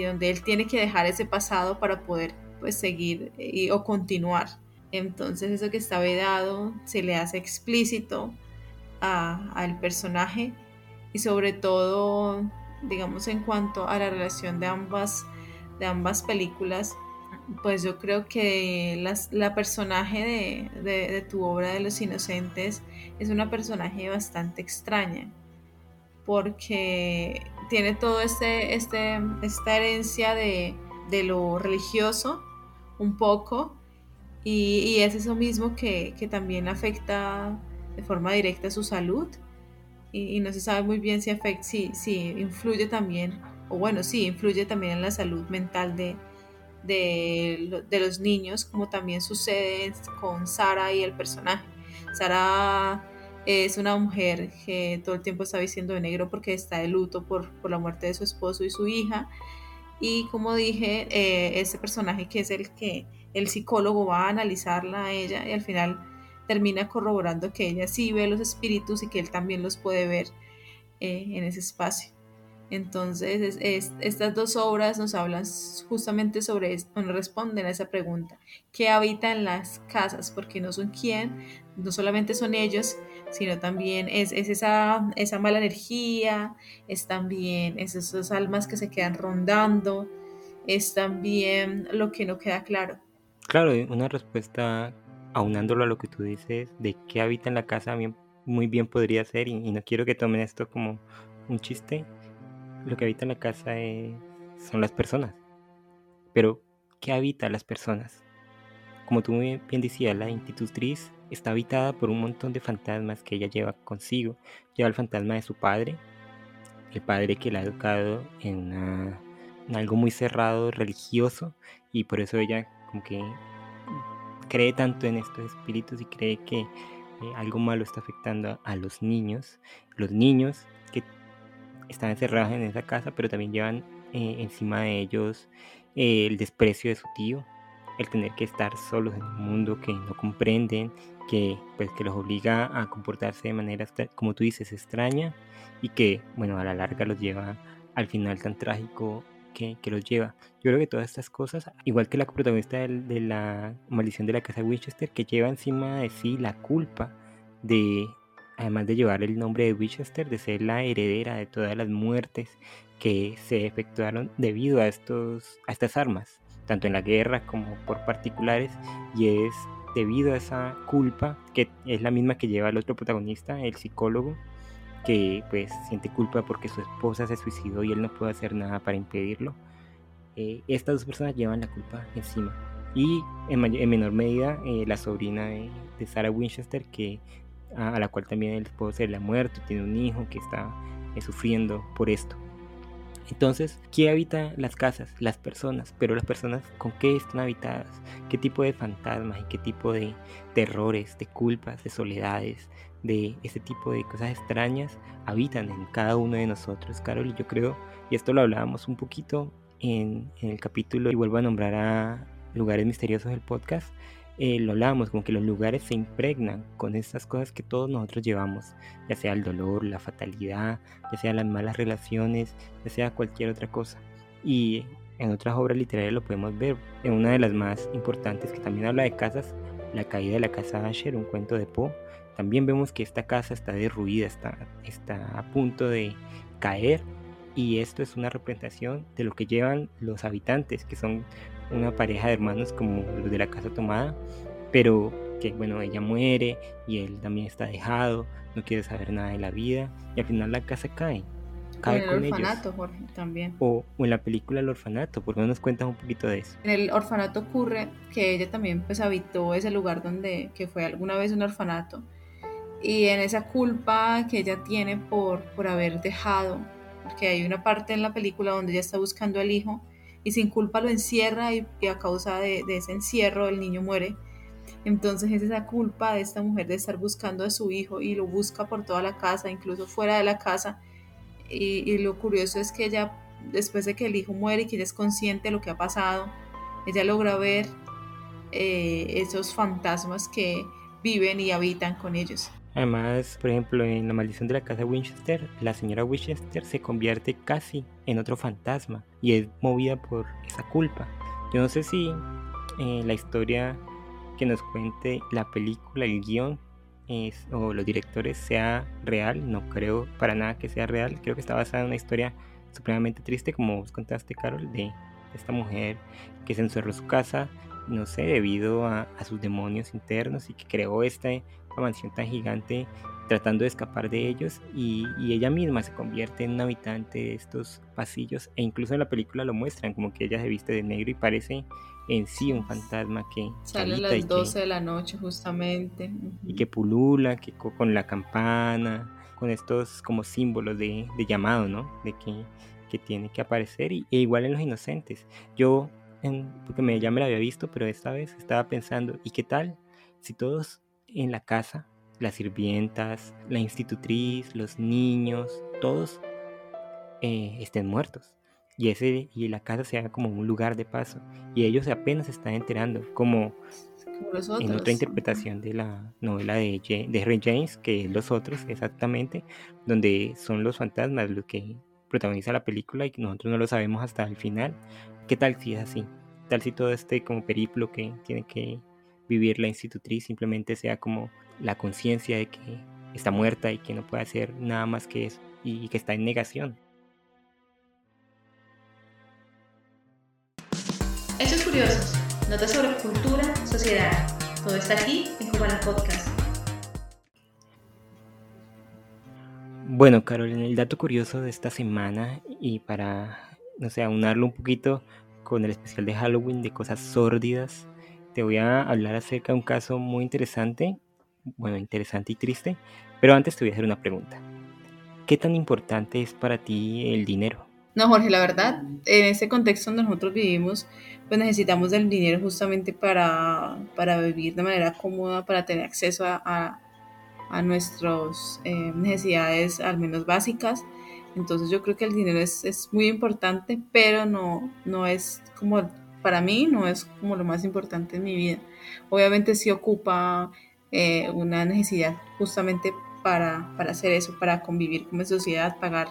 donde él tiene que dejar ese pasado para poder pues seguir eh, o continuar. Entonces eso que está vedado se le hace explícito al personaje y sobre todo digamos en cuanto a la relación de ambas, de ambas películas pues yo creo que la personaje de, tu obra de los inocentes es una personaje bastante extraña, porque tiene todo este, este, esta herencia de, lo religioso un poco, y, es eso mismo que, también afecta de forma directa su salud, y, no se sabe muy bien si, afecta, si, si influye también, o bueno, sí, influye también en la salud mental de, de, los niños, como también sucede con Sara y el personaje. Sara es una mujer que todo el tiempo está vistiendo de negro porque está de luto por, la muerte de su esposo y su hija. Y como dije, eh, ese personaje que es el que el psicólogo va a analizarla a ella y al final termina corroborando que ella sí ve los espíritus y que él también los puede ver eh, en ese espacio. Entonces, estas dos obras nos hablan justamente sobre esto, nos responden a esa pregunta. ¿Qué habita en las casas? Porque no son quién, no solamente son ellos, sino también es, esa, esa mala energía, es también esas almas que se quedan rondando, es también lo que no queda claro. Claro, una respuesta aunándolo a lo que tú dices de qué habita en la casa muy bien podría ser y no quiero que tomen esto como un chiste, lo que habita en la casa son las personas. Pero, ¿qué habita las personas? Como tú muy bien decías, la institutriz está habitada por un montón de fantasmas que ella lleva consigo. Lleva el fantasma de su padre, el padre que la ha educado en, algo muy cerrado, religioso, y por eso ella como que cree tanto en estos espíritus y cree que eh, algo malo está afectando a los niños. Los niños están encerrados en esa casa, pero también llevan eh, encima de ellos eh, el desprecio de su tío, el tener que estar solos en un mundo que no comprenden, que pues que los obliga a comportarse de manera, como tú dices, extraña y que, bueno, a la larga los lleva al final tan trágico que, que, los lleva. Yo creo que todas estas cosas, igual que la protagonista de, de, la maldición de la casa Winchester, que lleva encima de sí la culpa de, además de llevar el nombre de Winchester, de ser la heredera de todas las muertes que se efectuaron debido a, estos, a estas armas, tanto en la guerra como por particulares, y es debido a esa culpa, que es la misma que lleva el otro protagonista, el psicólogo, que pues siente culpa porque su esposa se suicidó y él no puede hacer nada para impedirlo. Eh, estas dos personas llevan la culpa encima. Y en, menor medida eh, la sobrina de, Sarah Winchester, que, a, la cual también el esposo se le ha muerto, tiene un hijo que está eh, sufriendo por esto. Entonces, ¿qué habita las casas? Las personas, pero las personas con qué están habitadas, qué tipo de fantasmas y qué tipo de terrores, de culpas, de soledades, de ese tipo de cosas extrañas habitan en cada uno de nosotros, Carol. Y yo creo, y esto lo hablábamos un poquito en, el capítulo, y vuelvo a nombrar a Lugares Misteriosos del podcast, eh, lo hablábamos, como que los lugares se impregnan con esas cosas que todos nosotros llevamos, ya sea el dolor, la fatalidad, ya sea las malas relaciones, ya sea cualquier otra cosa. Y en otras obras literarias lo podemos ver. En una de las más importantes que también habla de casas, La caída de la casa Asher, un cuento de Poe, también vemos que esta casa está derruida, está, está a punto de caer y esto es una representación de lo que llevan los habitantes, que son una pareja de hermanos como los de la casa tomada, pero que bueno, ella muere y él también está dejado, no quiere saber nada de la vida y al final la casa cae. Cae en el orfanato, Jorge, también. O, en la película El orfanato, ¿por qué no nos cuentas un poquito de eso? En el orfanato ocurre que ella también pues habitó ese lugar donde, que fue alguna vez un orfanato y en esa culpa que ella tiene por, por haber dejado, porque hay una parte en la película donde ella está buscando al hijo y sin culpa lo encierra y, a causa de, ese encierro el niño muere. Entonces es esa culpa de esta mujer de estar buscando a su hijo y lo busca por toda la casa, incluso fuera de la casa. Y, lo curioso es que ella, después de que el hijo muere y que ella es consciente de lo que ha pasado, ella logra ver eh, esos fantasmas que viven y habitan con ellos. Además, por ejemplo, en La maldición de la casa Winchester, la señora Winchester se convierte casi en otro fantasma y es movida por esa culpa. Yo no sé si eh, la historia que nos cuente la película, el guion es, o los directores sea real, no creo para nada que sea real, creo que está basada en una historia supremamente triste, como vos contaste, Carol, de esta mujer que se encerró en su casa, no sé, debido a, a sus demonios internos y que creó este mansión tan gigante tratando de escapar de ellos y, ella misma se convierte en un habitante de estos pasillos e incluso en la película lo muestran como que ella se viste de negro y parece en sí un fantasma que sale a las 12 de la noche justamente. y que pulula que con la campana con estos como símbolos de, llamado no de que, que, tiene que aparecer y, e igual en los inocentes. Yo porque me, ya me la había visto pero esta vez estaba pensando y qué tal si todos en la casa, las sirvientas, la institutriz, los niños, todos eh, estén muertos. Y, ese, y la casa sea como un lugar de paso. Y ellos apenas se están enterando, como, en otra interpretación de la novela de, de Henry James, que es Los Otros, exactamente, donde son los fantasmas los que protagoniza la película y nosotros no lo sabemos hasta el final. ¿Qué tal si es así? tal si todo este como periplo que tiene que vivir la institutriz simplemente sea como la conciencia de que está muerta y que no puede hacer nada más que eso y que está en negación. Hechos curiosos, notas sobre cultura, sociedad. Todo está aquí en Cubana Podcast. Bueno, Carol, en el dato curioso de esta semana y para, no sé, aunarlo un poquito con el especial de Halloween de cosas sórdidas te voy a hablar acerca de un caso muy interesante, bueno, interesante y triste, pero antes te voy a hacer una pregunta. ¿Qué tan importante es para ti el dinero? No, Jorge, la verdad, en ese contexto donde nosotros vivimos, pues necesitamos del dinero justamente para, para vivir de manera cómoda, para tener acceso a, a, nuestras eh, necesidades al menos básicas. Entonces yo creo que el dinero es, es muy importante, pero no, no es como para mí no es como lo más importante en mi vida. Obviamente sí ocupa eh, una necesidad justamente para, para hacer eso, para convivir como sociedad, pagar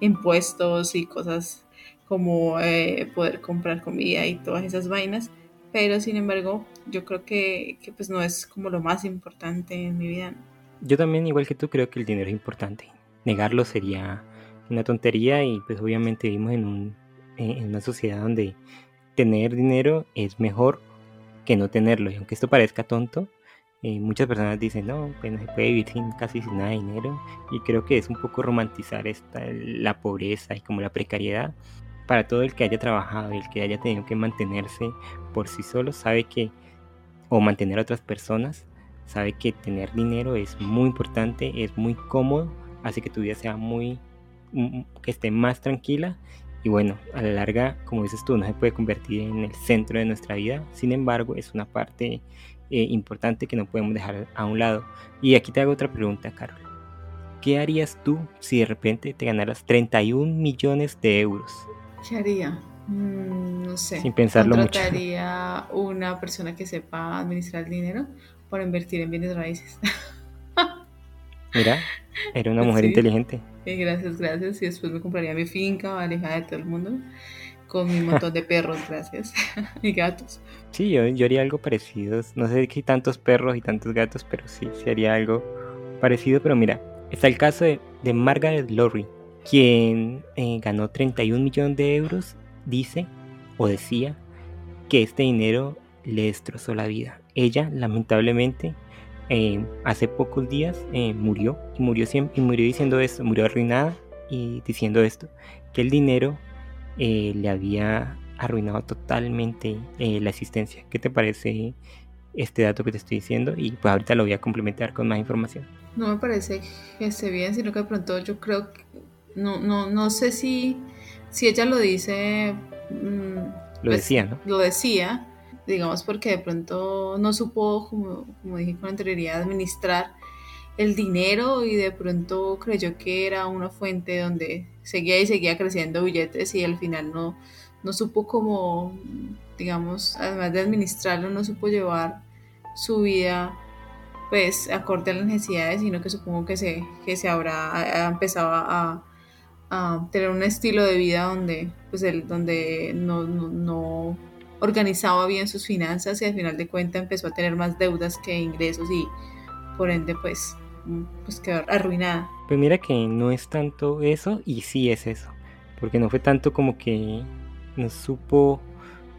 impuestos y cosas como eh, poder comprar comida y todas esas vainas. Pero sin embargo, yo creo que, que, pues no es como lo más importante en mi vida. Yo también, igual que tú, creo que el dinero es importante. Negarlo sería una tontería y pues obviamente vivimos en, un, en una sociedad donde tener dinero es mejor que no tenerlo. Y aunque esto parezca tonto, eh, muchas personas dicen, no, pues no se puede vivir sin, casi sin nada de dinero. Y creo que es un poco romantizar esta, la pobreza y como la precariedad. Para todo el que haya trabajado el que haya tenido que mantenerse por sí solo, sabe que, o mantener a otras personas, sabe que tener dinero es muy importante, es muy cómodo, hace que tu vida sea muy, que esté más tranquila y bueno, a la larga, como dices tú, no se puede convertir en el centro de nuestra vida. Sin embargo, es una parte eh, importante que no podemos dejar a un lado. Y aquí te hago otra pregunta, Carol. ¿Qué harías tú si de repente te ganaras 31 millones de euros? ¿Qué haría? Mm, no sé. Sin pensarlo mucho. Contrataría una persona que sepa administrar el dinero para invertir en bienes raíces. (laughs) Mira, era una mujer inteligente. Gracias, gracias. Y después me compraría mi finca alejada de todo el mundo con mi montón de perros, gracias. (laughs) y gatos. Sí, yo, haría algo parecido. No sé si tantos perros y tantos gatos, pero sí, sí haría algo parecido. Pero mira, está el caso de, de Margaret Lowry, quien eh, ganó 31 millones de euros. Dice o decía que este dinero le destrozó la vida. Ella, lamentablemente, eh, hace pocos días eh, murió y murió, siempre, y murió diciendo esto, murió arruinada y diciendo esto, que el dinero eh, le había arruinado totalmente la existencia. ¿Qué te parece este dato que te estoy diciendo? Y pues ahorita lo voy a complementar con más información. No me parece que esté bien, sino que de pronto yo creo que no, no, no sé si, si ella lo dice... Mm, lo pues, decía, ¿no? Lo decía, digamos porque de pronto no supo, como, como dije con anterioridad, administrar el dinero y de pronto creyó que era una fuente donde seguía y seguía creciendo billetes y al final no, no supo como, digamos, además de administrarlo, no supo llevar su vida pues acorde a las necesidades, sino que supongo que se, que se habrá empezado a, a tener un estilo de vida donde pues el, donde no, no organizaba bien sus finanzas y al final de cuentas empezó a tener más deudas que ingresos y por ende pues, mm, pues quedó arruinada. Pues mira que no es tanto eso y sí es eso, porque no fue tanto como que no supo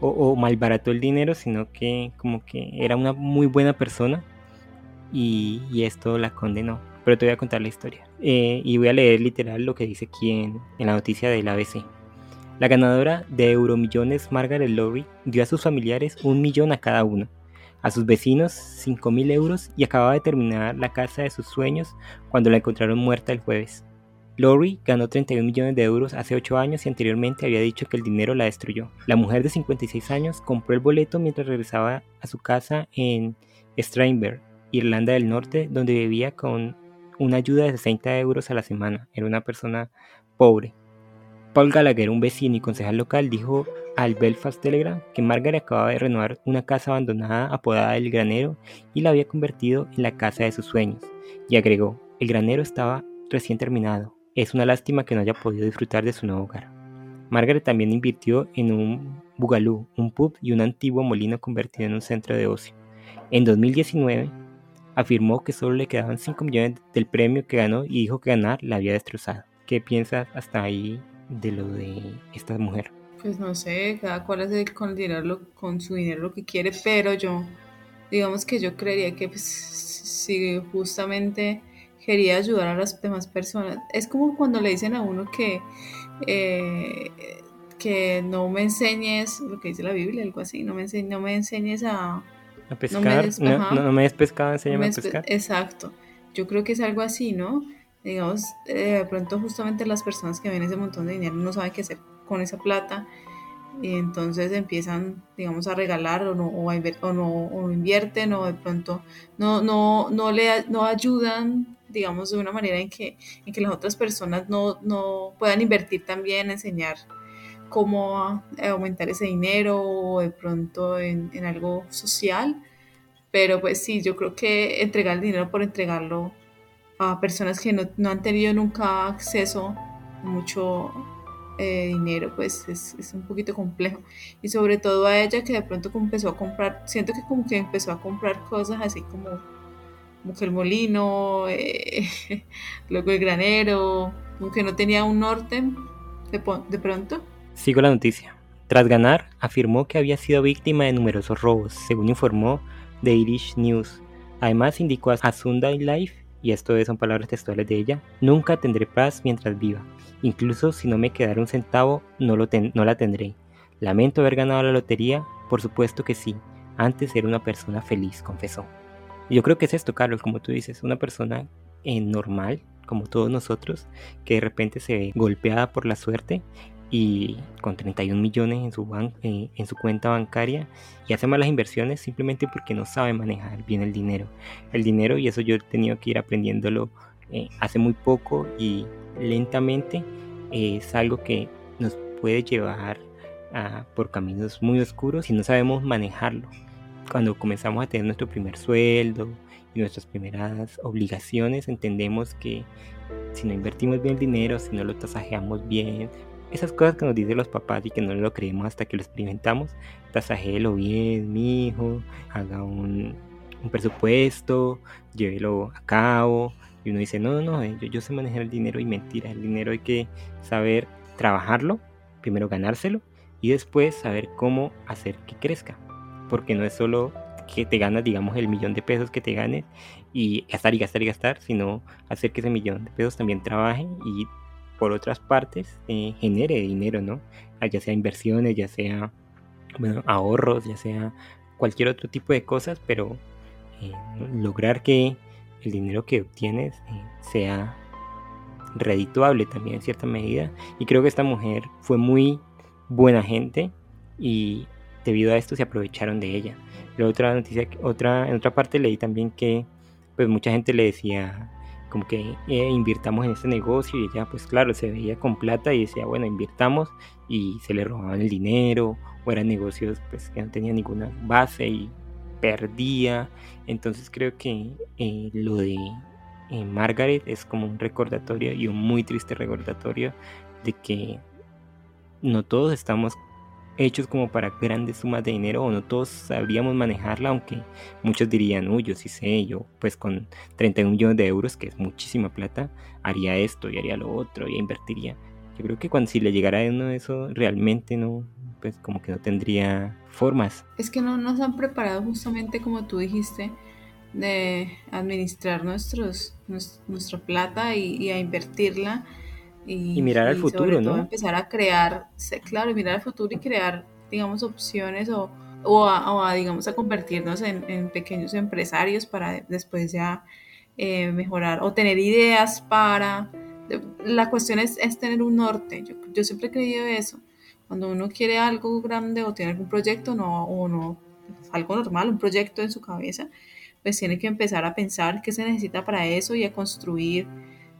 o, o malbarató el dinero, sino que como que era una muy buena persona y, esto la condenó. Pero te voy a contar la historia. Eh, y voy a leer literal lo que dice aquí en, en la noticia del ABC. La ganadora de Euromillones, Margaret Lowry, dio a sus familiares un millón a cada uno, a sus vecinos 5 mil euros y acababa de terminar la casa de sus sueños cuando la encontraron muerta el jueves. Lowry ganó 31 millones de euros hace 8 años y anteriormente había dicho que el dinero la destruyó. La mujer de 56 años compró el boleto mientras regresaba a su casa en Strainberg, Irlanda del Norte, donde vivía con una ayuda de 60 euros a la semana. Era una persona pobre. Paul Gallagher, un vecino y concejal local, dijo al Belfast Telegram que Margaret acababa de renovar una casa abandonada apodada El Granero y la había convertido en la casa de sus sueños. Y agregó, el granero estaba recién terminado. Es una lástima que no haya podido disfrutar de su nuevo hogar. Margaret también invirtió en un bugalú, un pub y un antiguo molino convertido en un centro de ocio. En 2019 afirmó que solo le quedaban 5 millones del premio que ganó y dijo que ganar la había destrozado. ¿Qué piensas hasta ahí de lo de esta mujer? Pues no sé, cada cual hace con, dinero, con su dinero lo que quiere, pero yo, digamos que yo creería que pues, si justamente quería ayudar a las demás personas, es como cuando le dicen a uno que, eh, que no me enseñes, lo que dice la Biblia, algo así, no me, no me enseñes a... A pescar, no me, des, pescado, enséñame a pescar. Exacto, yo creo que es algo así, ¿no? Digamos, eh, de pronto justamente las personas que ven ese montón de dinero no saben qué hacer con esa plata y entonces empiezan, digamos, a regalar o no, o, o no, o invierten o de pronto no, no, no, le, no ayudan, digamos, de una manera en que, en que las otras personas no, no puedan invertir también, enseñar cómo aumentar ese dinero o de pronto en, en algo social. Pero pues sí, yo creo que entregar el dinero por entregarlo a personas que no, no han tenido nunca acceso a mucho eh, dinero, pues es, es, un poquito complejo. Y sobre todo a ella que de pronto empezó a comprar, siento que como que empezó a comprar cosas así como, como que el molino, (laughs) eh, luego el granero, como que no tenía un norte de, de pronto. Sigo la noticia. Tras ganar, afirmó que había sido víctima de numerosos robos, según informó The Irish News. Además indicó a Sunday Life y esto son palabras textuales de ella, nunca tendré paz mientras viva. Incluso si no me quedara un centavo, no, lo no la tendré. Lamento haber ganado la lotería, por supuesto que sí. Antes era una persona feliz, confesó. yo creo que es esto, Carlos, como tú dices, una persona eh, normal, como todos nosotros, que de repente se ve golpeada por la suerte y con 31 millones en su, eh, en su cuenta bancaria y hace malas inversiones simplemente porque no sabe manejar bien el dinero. El dinero, y eso yo he tenido que ir aprendiéndolo eh, hace muy poco y lentamente, es algo que nos puede llevar por caminos muy oscuros si no sabemos manejarlo. Cuando comenzamos a tener nuestro primer sueldo y nuestras primeras obligaciones, entendemos que si no invertimos bien el dinero, si no lo tasajeamos bien, esas cosas que nos dicen los papás y que no lo creemos hasta que lo experimentamos, tasajelo bien, mi hijo, haga un, presupuesto, llévelo a cabo. Y uno dice, no, no, yo, yo sé manejar el dinero y mentira, el dinero hay que saber trabajarlo, primero ganárselo y después saber cómo hacer que crezca. Porque no es solo que te ganas, digamos, el millón de pesos que te ganes y gastar y gastar y gastar, sino hacer que ese millón de pesos también trabaje y por otras partes eh, genere dinero, ¿no? Ah, ya sea inversiones, ya sea bueno, ahorros, ya sea cualquier otro tipo de cosas, pero eh, lograr que el dinero que obtienes eh, sea redituable también en cierta medida. Y creo que esta mujer fue muy buena gente y debido a esto se aprovecharon de ella. La otra noticia, otra, en otra parte leí también que pues mucha gente le decía como que eh, invirtamos en este negocio y ella pues claro se veía con plata y decía bueno invirtamos y se le robaban el dinero o eran negocios pues que no tenían ninguna base y perdía. Entonces creo que eh, lo de eh, Margaret es como un recordatorio y un muy triste recordatorio de que no todos estamos hechos como para grandes sumas de dinero o no todos sabríamos manejarla, aunque muchos dirían, uy, yo sí sé, yo pues con 31 millones de euros, que es muchísima plata, haría esto y haría lo otro y invertiría. Yo creo que cuando si le llegara a uno eso, realmente no, pues como que no tendría formas. Es que no nos han preparado justamente como tú dijiste de administrar nuestros, nuestra plata y a invertirla y, mirar al futuro, ¿no? empezar a crear, claro, mirar al futuro y crear, digamos, opciones o, o, a, digamos, a convertirnos en, pequeños empresarios para después ya eh, mejorar o tener ideas para... La cuestión es, es tener un norte. Yo, yo, siempre he creído eso. Cuando uno quiere algo grande o tiene algún proyecto, no, o no, algo normal, un proyecto en su cabeza, pues tiene que empezar a pensar qué se necesita para eso y a construir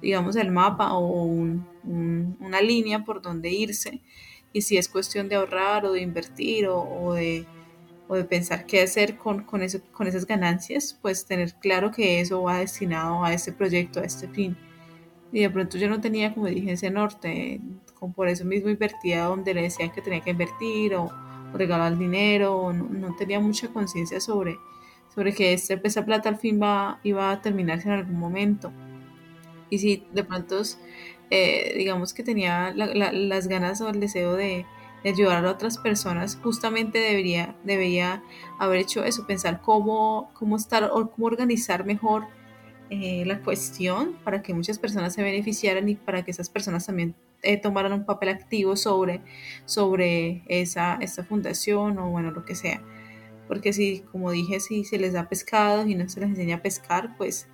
digamos, el mapa o una línea por donde irse. Y si es cuestión de ahorrar o de invertir o, de, o pensar qué hacer con, esas ganancias, pues tener claro que eso va destinado a este proyecto, a este fin. Y de pronto yo no tenía, como dije, ese norte, como por eso mismo invertía donde le decían que tenía que invertir o, regalar el dinero, o no, tenía mucha conciencia sobre, que este, esa plata al fin va, iba a terminarse en algún momento. Y si de pronto, eh, digamos que tenía las ganas o el deseo de, ayudar a otras personas, justamente debería, debería haber hecho eso, pensar cómo, cómo estar o cómo organizar mejor eh, la cuestión para que muchas personas se beneficiaran y para que esas personas también eh, tomaran un papel activo sobre, sobre esa, esta fundación o bueno, lo que sea. Porque si, como dije, si se les da pescado y no se les enseña a pescar, pues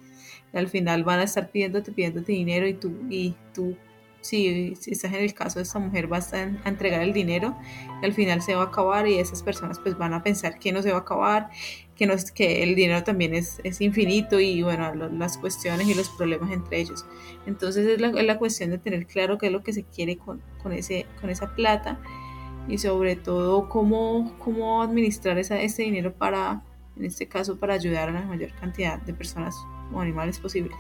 al final van a estar pidiéndote, pidiéndote dinero y tú, y tú si, si estás en el caso de esta mujer, vas a, entregar el dinero al final se va a acabar y esas personas pues van a pensar que no se va a acabar, que, no que el dinero también es, es infinito y bueno, las cuestiones y los problemas entre ellos. Entonces es la, es la, cuestión de tener claro qué es lo que se quiere con, con, ese, con esa plata y sobre todo cómo, cómo administrar esa, ese dinero para, en este caso, para ayudar a la mayor cantidad de personas o animales posibles.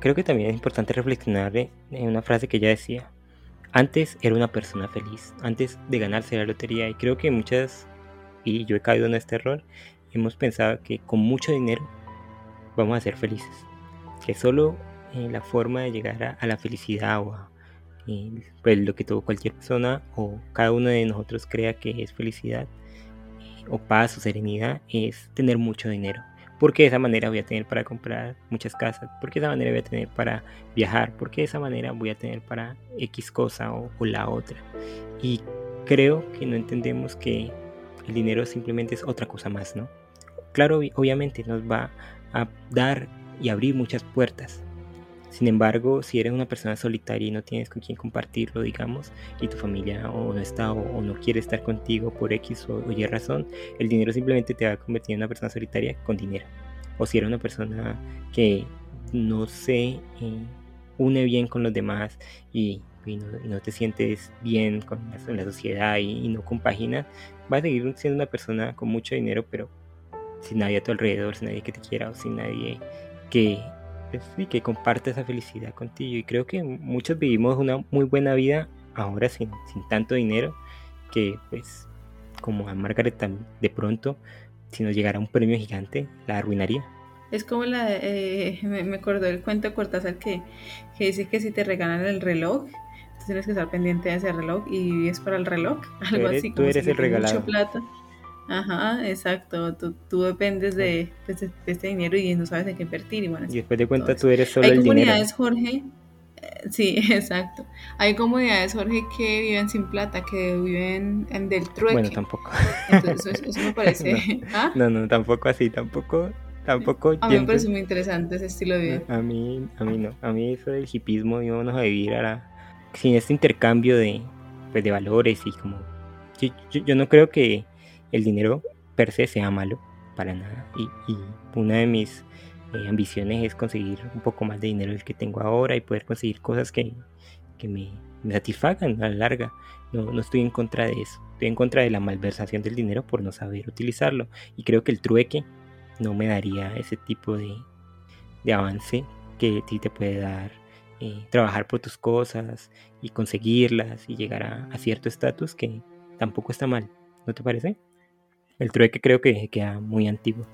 Creo que también es importante reflexionar en una frase que ella decía. Antes era una persona feliz, antes de ganarse la lotería. Y creo que muchas, y yo he caído en este error, hemos pensado que con mucho dinero vamos a ser felices. Que solo eh, la forma de llegar a, la felicidad o a eh, pues, lo que todo cualquier persona o cada uno de nosotros crea que es felicidad eh, o paz o serenidad es tener mucho dinero porque de esa manera voy a tener para comprar muchas casas, porque de esa manera voy a tener para viajar, porque de esa manera voy a tener para X cosa o, la otra. Y creo que no entendemos que el dinero simplemente es otra cosa más, ¿no? Claro, obviamente nos va a dar y abrir muchas puertas. Sin embargo, si eres una persona solitaria y no tienes con quién compartirlo, digamos, y tu familia o no está o, no quiere estar contigo por X o, Y razón, el dinero simplemente te va a convertir en una persona solitaria con dinero. O si eres una persona que no se eh, une bien con los demás y, no, te sientes bien con la, sociedad y, no compaginas, vas a seguir siendo una persona con mucho dinero, pero sin nadie a tu alrededor, sin nadie que te quiera o sin nadie que y que comparte esa felicidad contigo. Y creo que muchos vivimos una muy buena vida ahora sin, sin tanto dinero, que pues como a Margaret de pronto, si nos llegara un premio gigante, la arruinaría. Es como la, eh, me, me acordó el cuento de Cortázar que, que dice que si te regalan el reloj, tú tienes que estar pendiente de ese reloj y es para el reloj, (laughs) algo así. Como tú eres el regalado. Mucho plata. Ajá, exacto. Tú, tú dependes de, pues, de, este dinero y no sabes en qué invertir. Y, bueno, y después de cuenta tú eres solo el dinero. Hay comunidades, Jorge. Eh, sí, (laughs) exacto. Hay comunidades, Jorge, que viven sin plata, que viven en del trueque. Bueno, tampoco. Entonces, eso, me (laughs) parece. (laughs) ¿Ah? no, no, tampoco así, tampoco. Tampoco a mí me parece muy interesante ese estilo de vida. A mí, a mí no. A mí eso del hipismo, íbamos a vivir ahora sin este intercambio de, pues, de valores y como... yo no creo que el dinero per se sea malo, para nada. Y, una de mis eh, ambiciones es conseguir un poco más de dinero del que tengo ahora y poder conseguir cosas que, me, satisfagan a la larga. No, no, estoy en contra de eso. Estoy en contra de la malversación del dinero por no saber utilizarlo. Y creo que el trueque no me daría ese tipo de, avance que sí te puede dar eh, trabajar por tus cosas y conseguirlas y llegar a, a cierto estatus que tampoco está mal. ¿No te parece? El trueque creo que queda muy antiguo.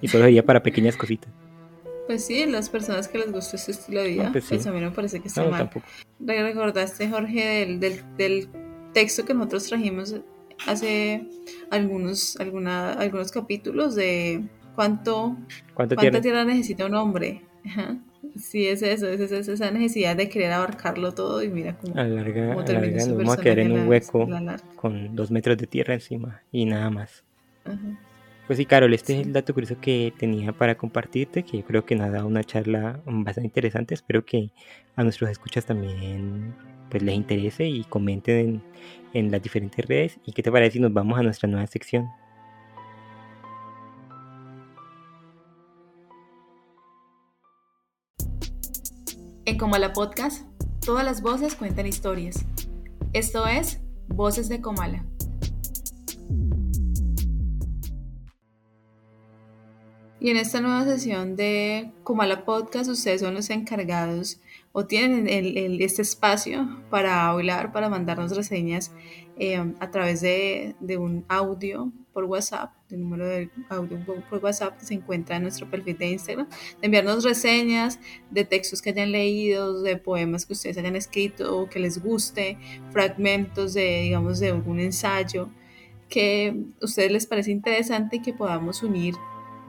Y solo sería para pequeñas cositas. Pues sí, las personas que les gusta ese estilo de vida, pues, pues, a mí no me parece que está no, mal. Tampoco. ¿Recordaste, Jorge, del, del, texto que nosotros trajimos hace algunos, alguna, algunos capítulos de cuánto, ¿Cuánta tierra? necesita un hombre? Sí, es eso, es, esa necesidad de querer abarcarlo todo y mira cómo, alarga, alarga, vamos a quedar en un hueco con dos metros de tierra encima y nada más. Pues sí, Carol, este es el dato curioso que tenía para compartirte, que yo creo que nos ha dado una charla bastante interesante. Espero que a nuestros escuchas también pues les interese y comenten en, en las diferentes redes. ¿Y qué te parece si nos vamos a nuestra nueva sección? En Comala Podcast, todas las voces cuentan historias. Esto es Voces de Comala. Y en esta nueva sesión de Comala Podcast, ustedes son los encargados o tienen el, este espacio para hablar, para mandarnos reseñas eh, a través de, un audio por WhatsApp, el número de audio por WhatsApp que se encuentra en nuestro perfil de Instagram, de enviarnos reseñas de textos que hayan leído, de poemas que ustedes hayan escrito o que les guste, fragmentos de, digamos, de algún ensayo que a ustedes les parece interesante y que podamos unir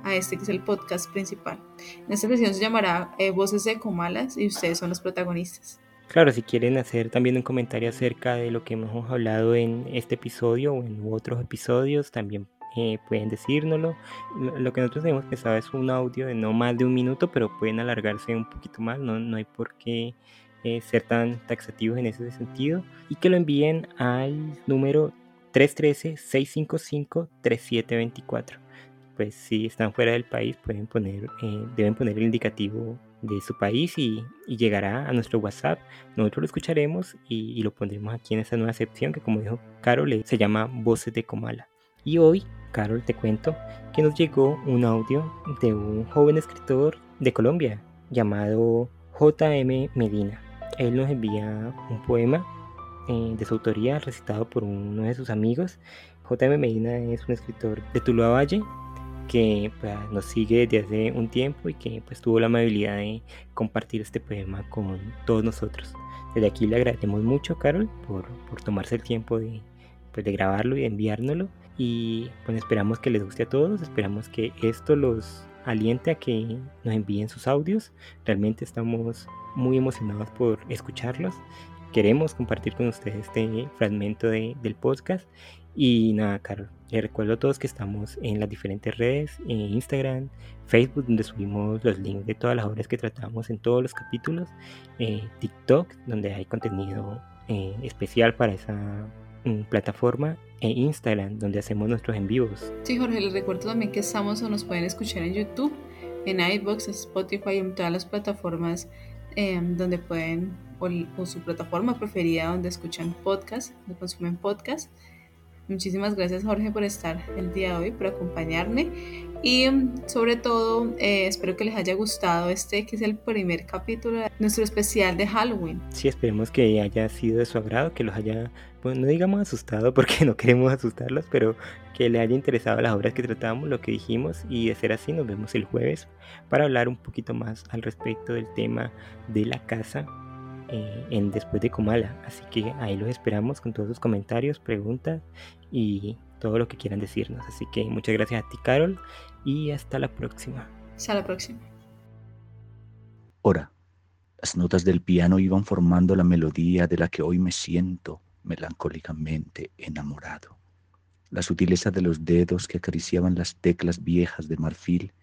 a este que es el podcast principal. En esta sesión se llamará eh, Voces de Comalas y ustedes son los protagonistas. Claro, si quieren hacer también un comentario acerca de lo que hemos hablado en este episodio o en otros episodios, también eh, pueden decírnoslo. Lo que nosotros hemos pensado es un audio de no más de un minuto, pero pueden alargarse un poquito más, no, no hay por qué eh, ser tan taxativos en ese sentido y que lo envíen al número 313-655-3724. Pues si están fuera del país pueden poner, eh, deben poner el indicativo de su país y, llegará a nuestro WhatsApp. Nosotros lo escucharemos y, lo pondremos aquí en esta nueva sección que como dijo Carol se llama Voces de Comala. Y hoy, Carol, te cuento que nos llegó un audio de un joven escritor de Colombia llamado JM Medina. Él nos envía un poema eh, de su autoría recitado por uno de sus amigos. JM Medina es un escritor de Tuluá Valle que pues, nos sigue desde hace un tiempo y que pues tuvo la amabilidad de compartir este poema con todos nosotros. Desde aquí le agradecemos mucho, Carol, por, por tomarse el tiempo de, pues, de grabarlo y de enviárnoslo. Y pues esperamos que les guste a todos, esperamos que esto los aliente a que nos envíen sus audios. Realmente estamos muy emocionados por escucharlos. Queremos compartir con ustedes este fragmento de, del podcast y nada, Carol, les recuerdo a todos que estamos en las diferentes redes, en Instagram, Facebook, donde subimos los links de todas las obras que tratamos en todos los capítulos, eh, TikTok, donde hay contenido eh, especial para esa mm, plataforma, e Instagram, donde hacemos nuestros en vivos. Sí, Jorge, les recuerdo también que estamos o nos pueden escuchar en YouTube, en iBox, Spotify, en todas las plataformas em, donde pueden, o, o, su plataforma preferida donde escuchan podcast, donde consumen podcast. Muchísimas gracias Jorge por estar el día de hoy, por acompañarme y mm, sobre todo eh, espero que les haya gustado este que es el primer capítulo de nuestro especial de Halloween. Sí, esperemos que haya sido de su agrado, que los haya, pues no digamos asustado (laughs) porque no queremos asustarlos, pero que le haya interesado las obras que tratamos, lo que dijimos y de ser así nos vemos el jueves para hablar un poquito más al respecto del tema de la casa eh, en Después de Comala. Así que ahí los esperamos con todos sus comentarios, preguntas y todo lo que quieran decirnos. Así que muchas gracias a ti, Carol, y hasta la próxima. Hasta la próxima. Ahora, las notas del piano iban formando la melodía de la que hoy me siento melancólicamente enamorado. La sutileza de los dedos que acariciaban las teclas viejas de marfil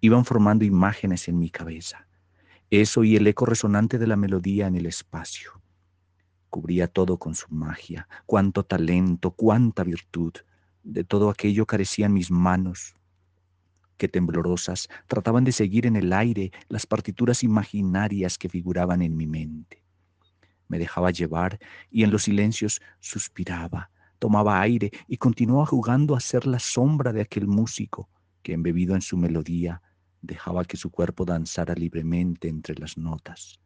iban formando imágenes en mi cabeza eso y el eco resonante de la melodía en el espacio. Cubría todo con su magia, cuánto talento, cuánta virtud. De todo aquello carecían mis manos, que temblorosas trataban de seguir en el aire las partituras imaginarias que figuraban en mi mente. Me dejaba llevar y en los silencios suspiraba, tomaba aire y continuaba jugando a ser la sombra de aquel músico que, embebido en su melodía, dejaba que su cuerpo danzara libremente entre las notas,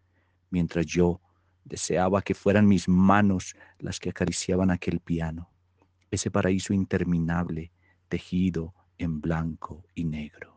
mientras yo deseaba que fueran mis manos las que acariciaban aquel piano, ese paraíso interminable tejido en blanco y negro.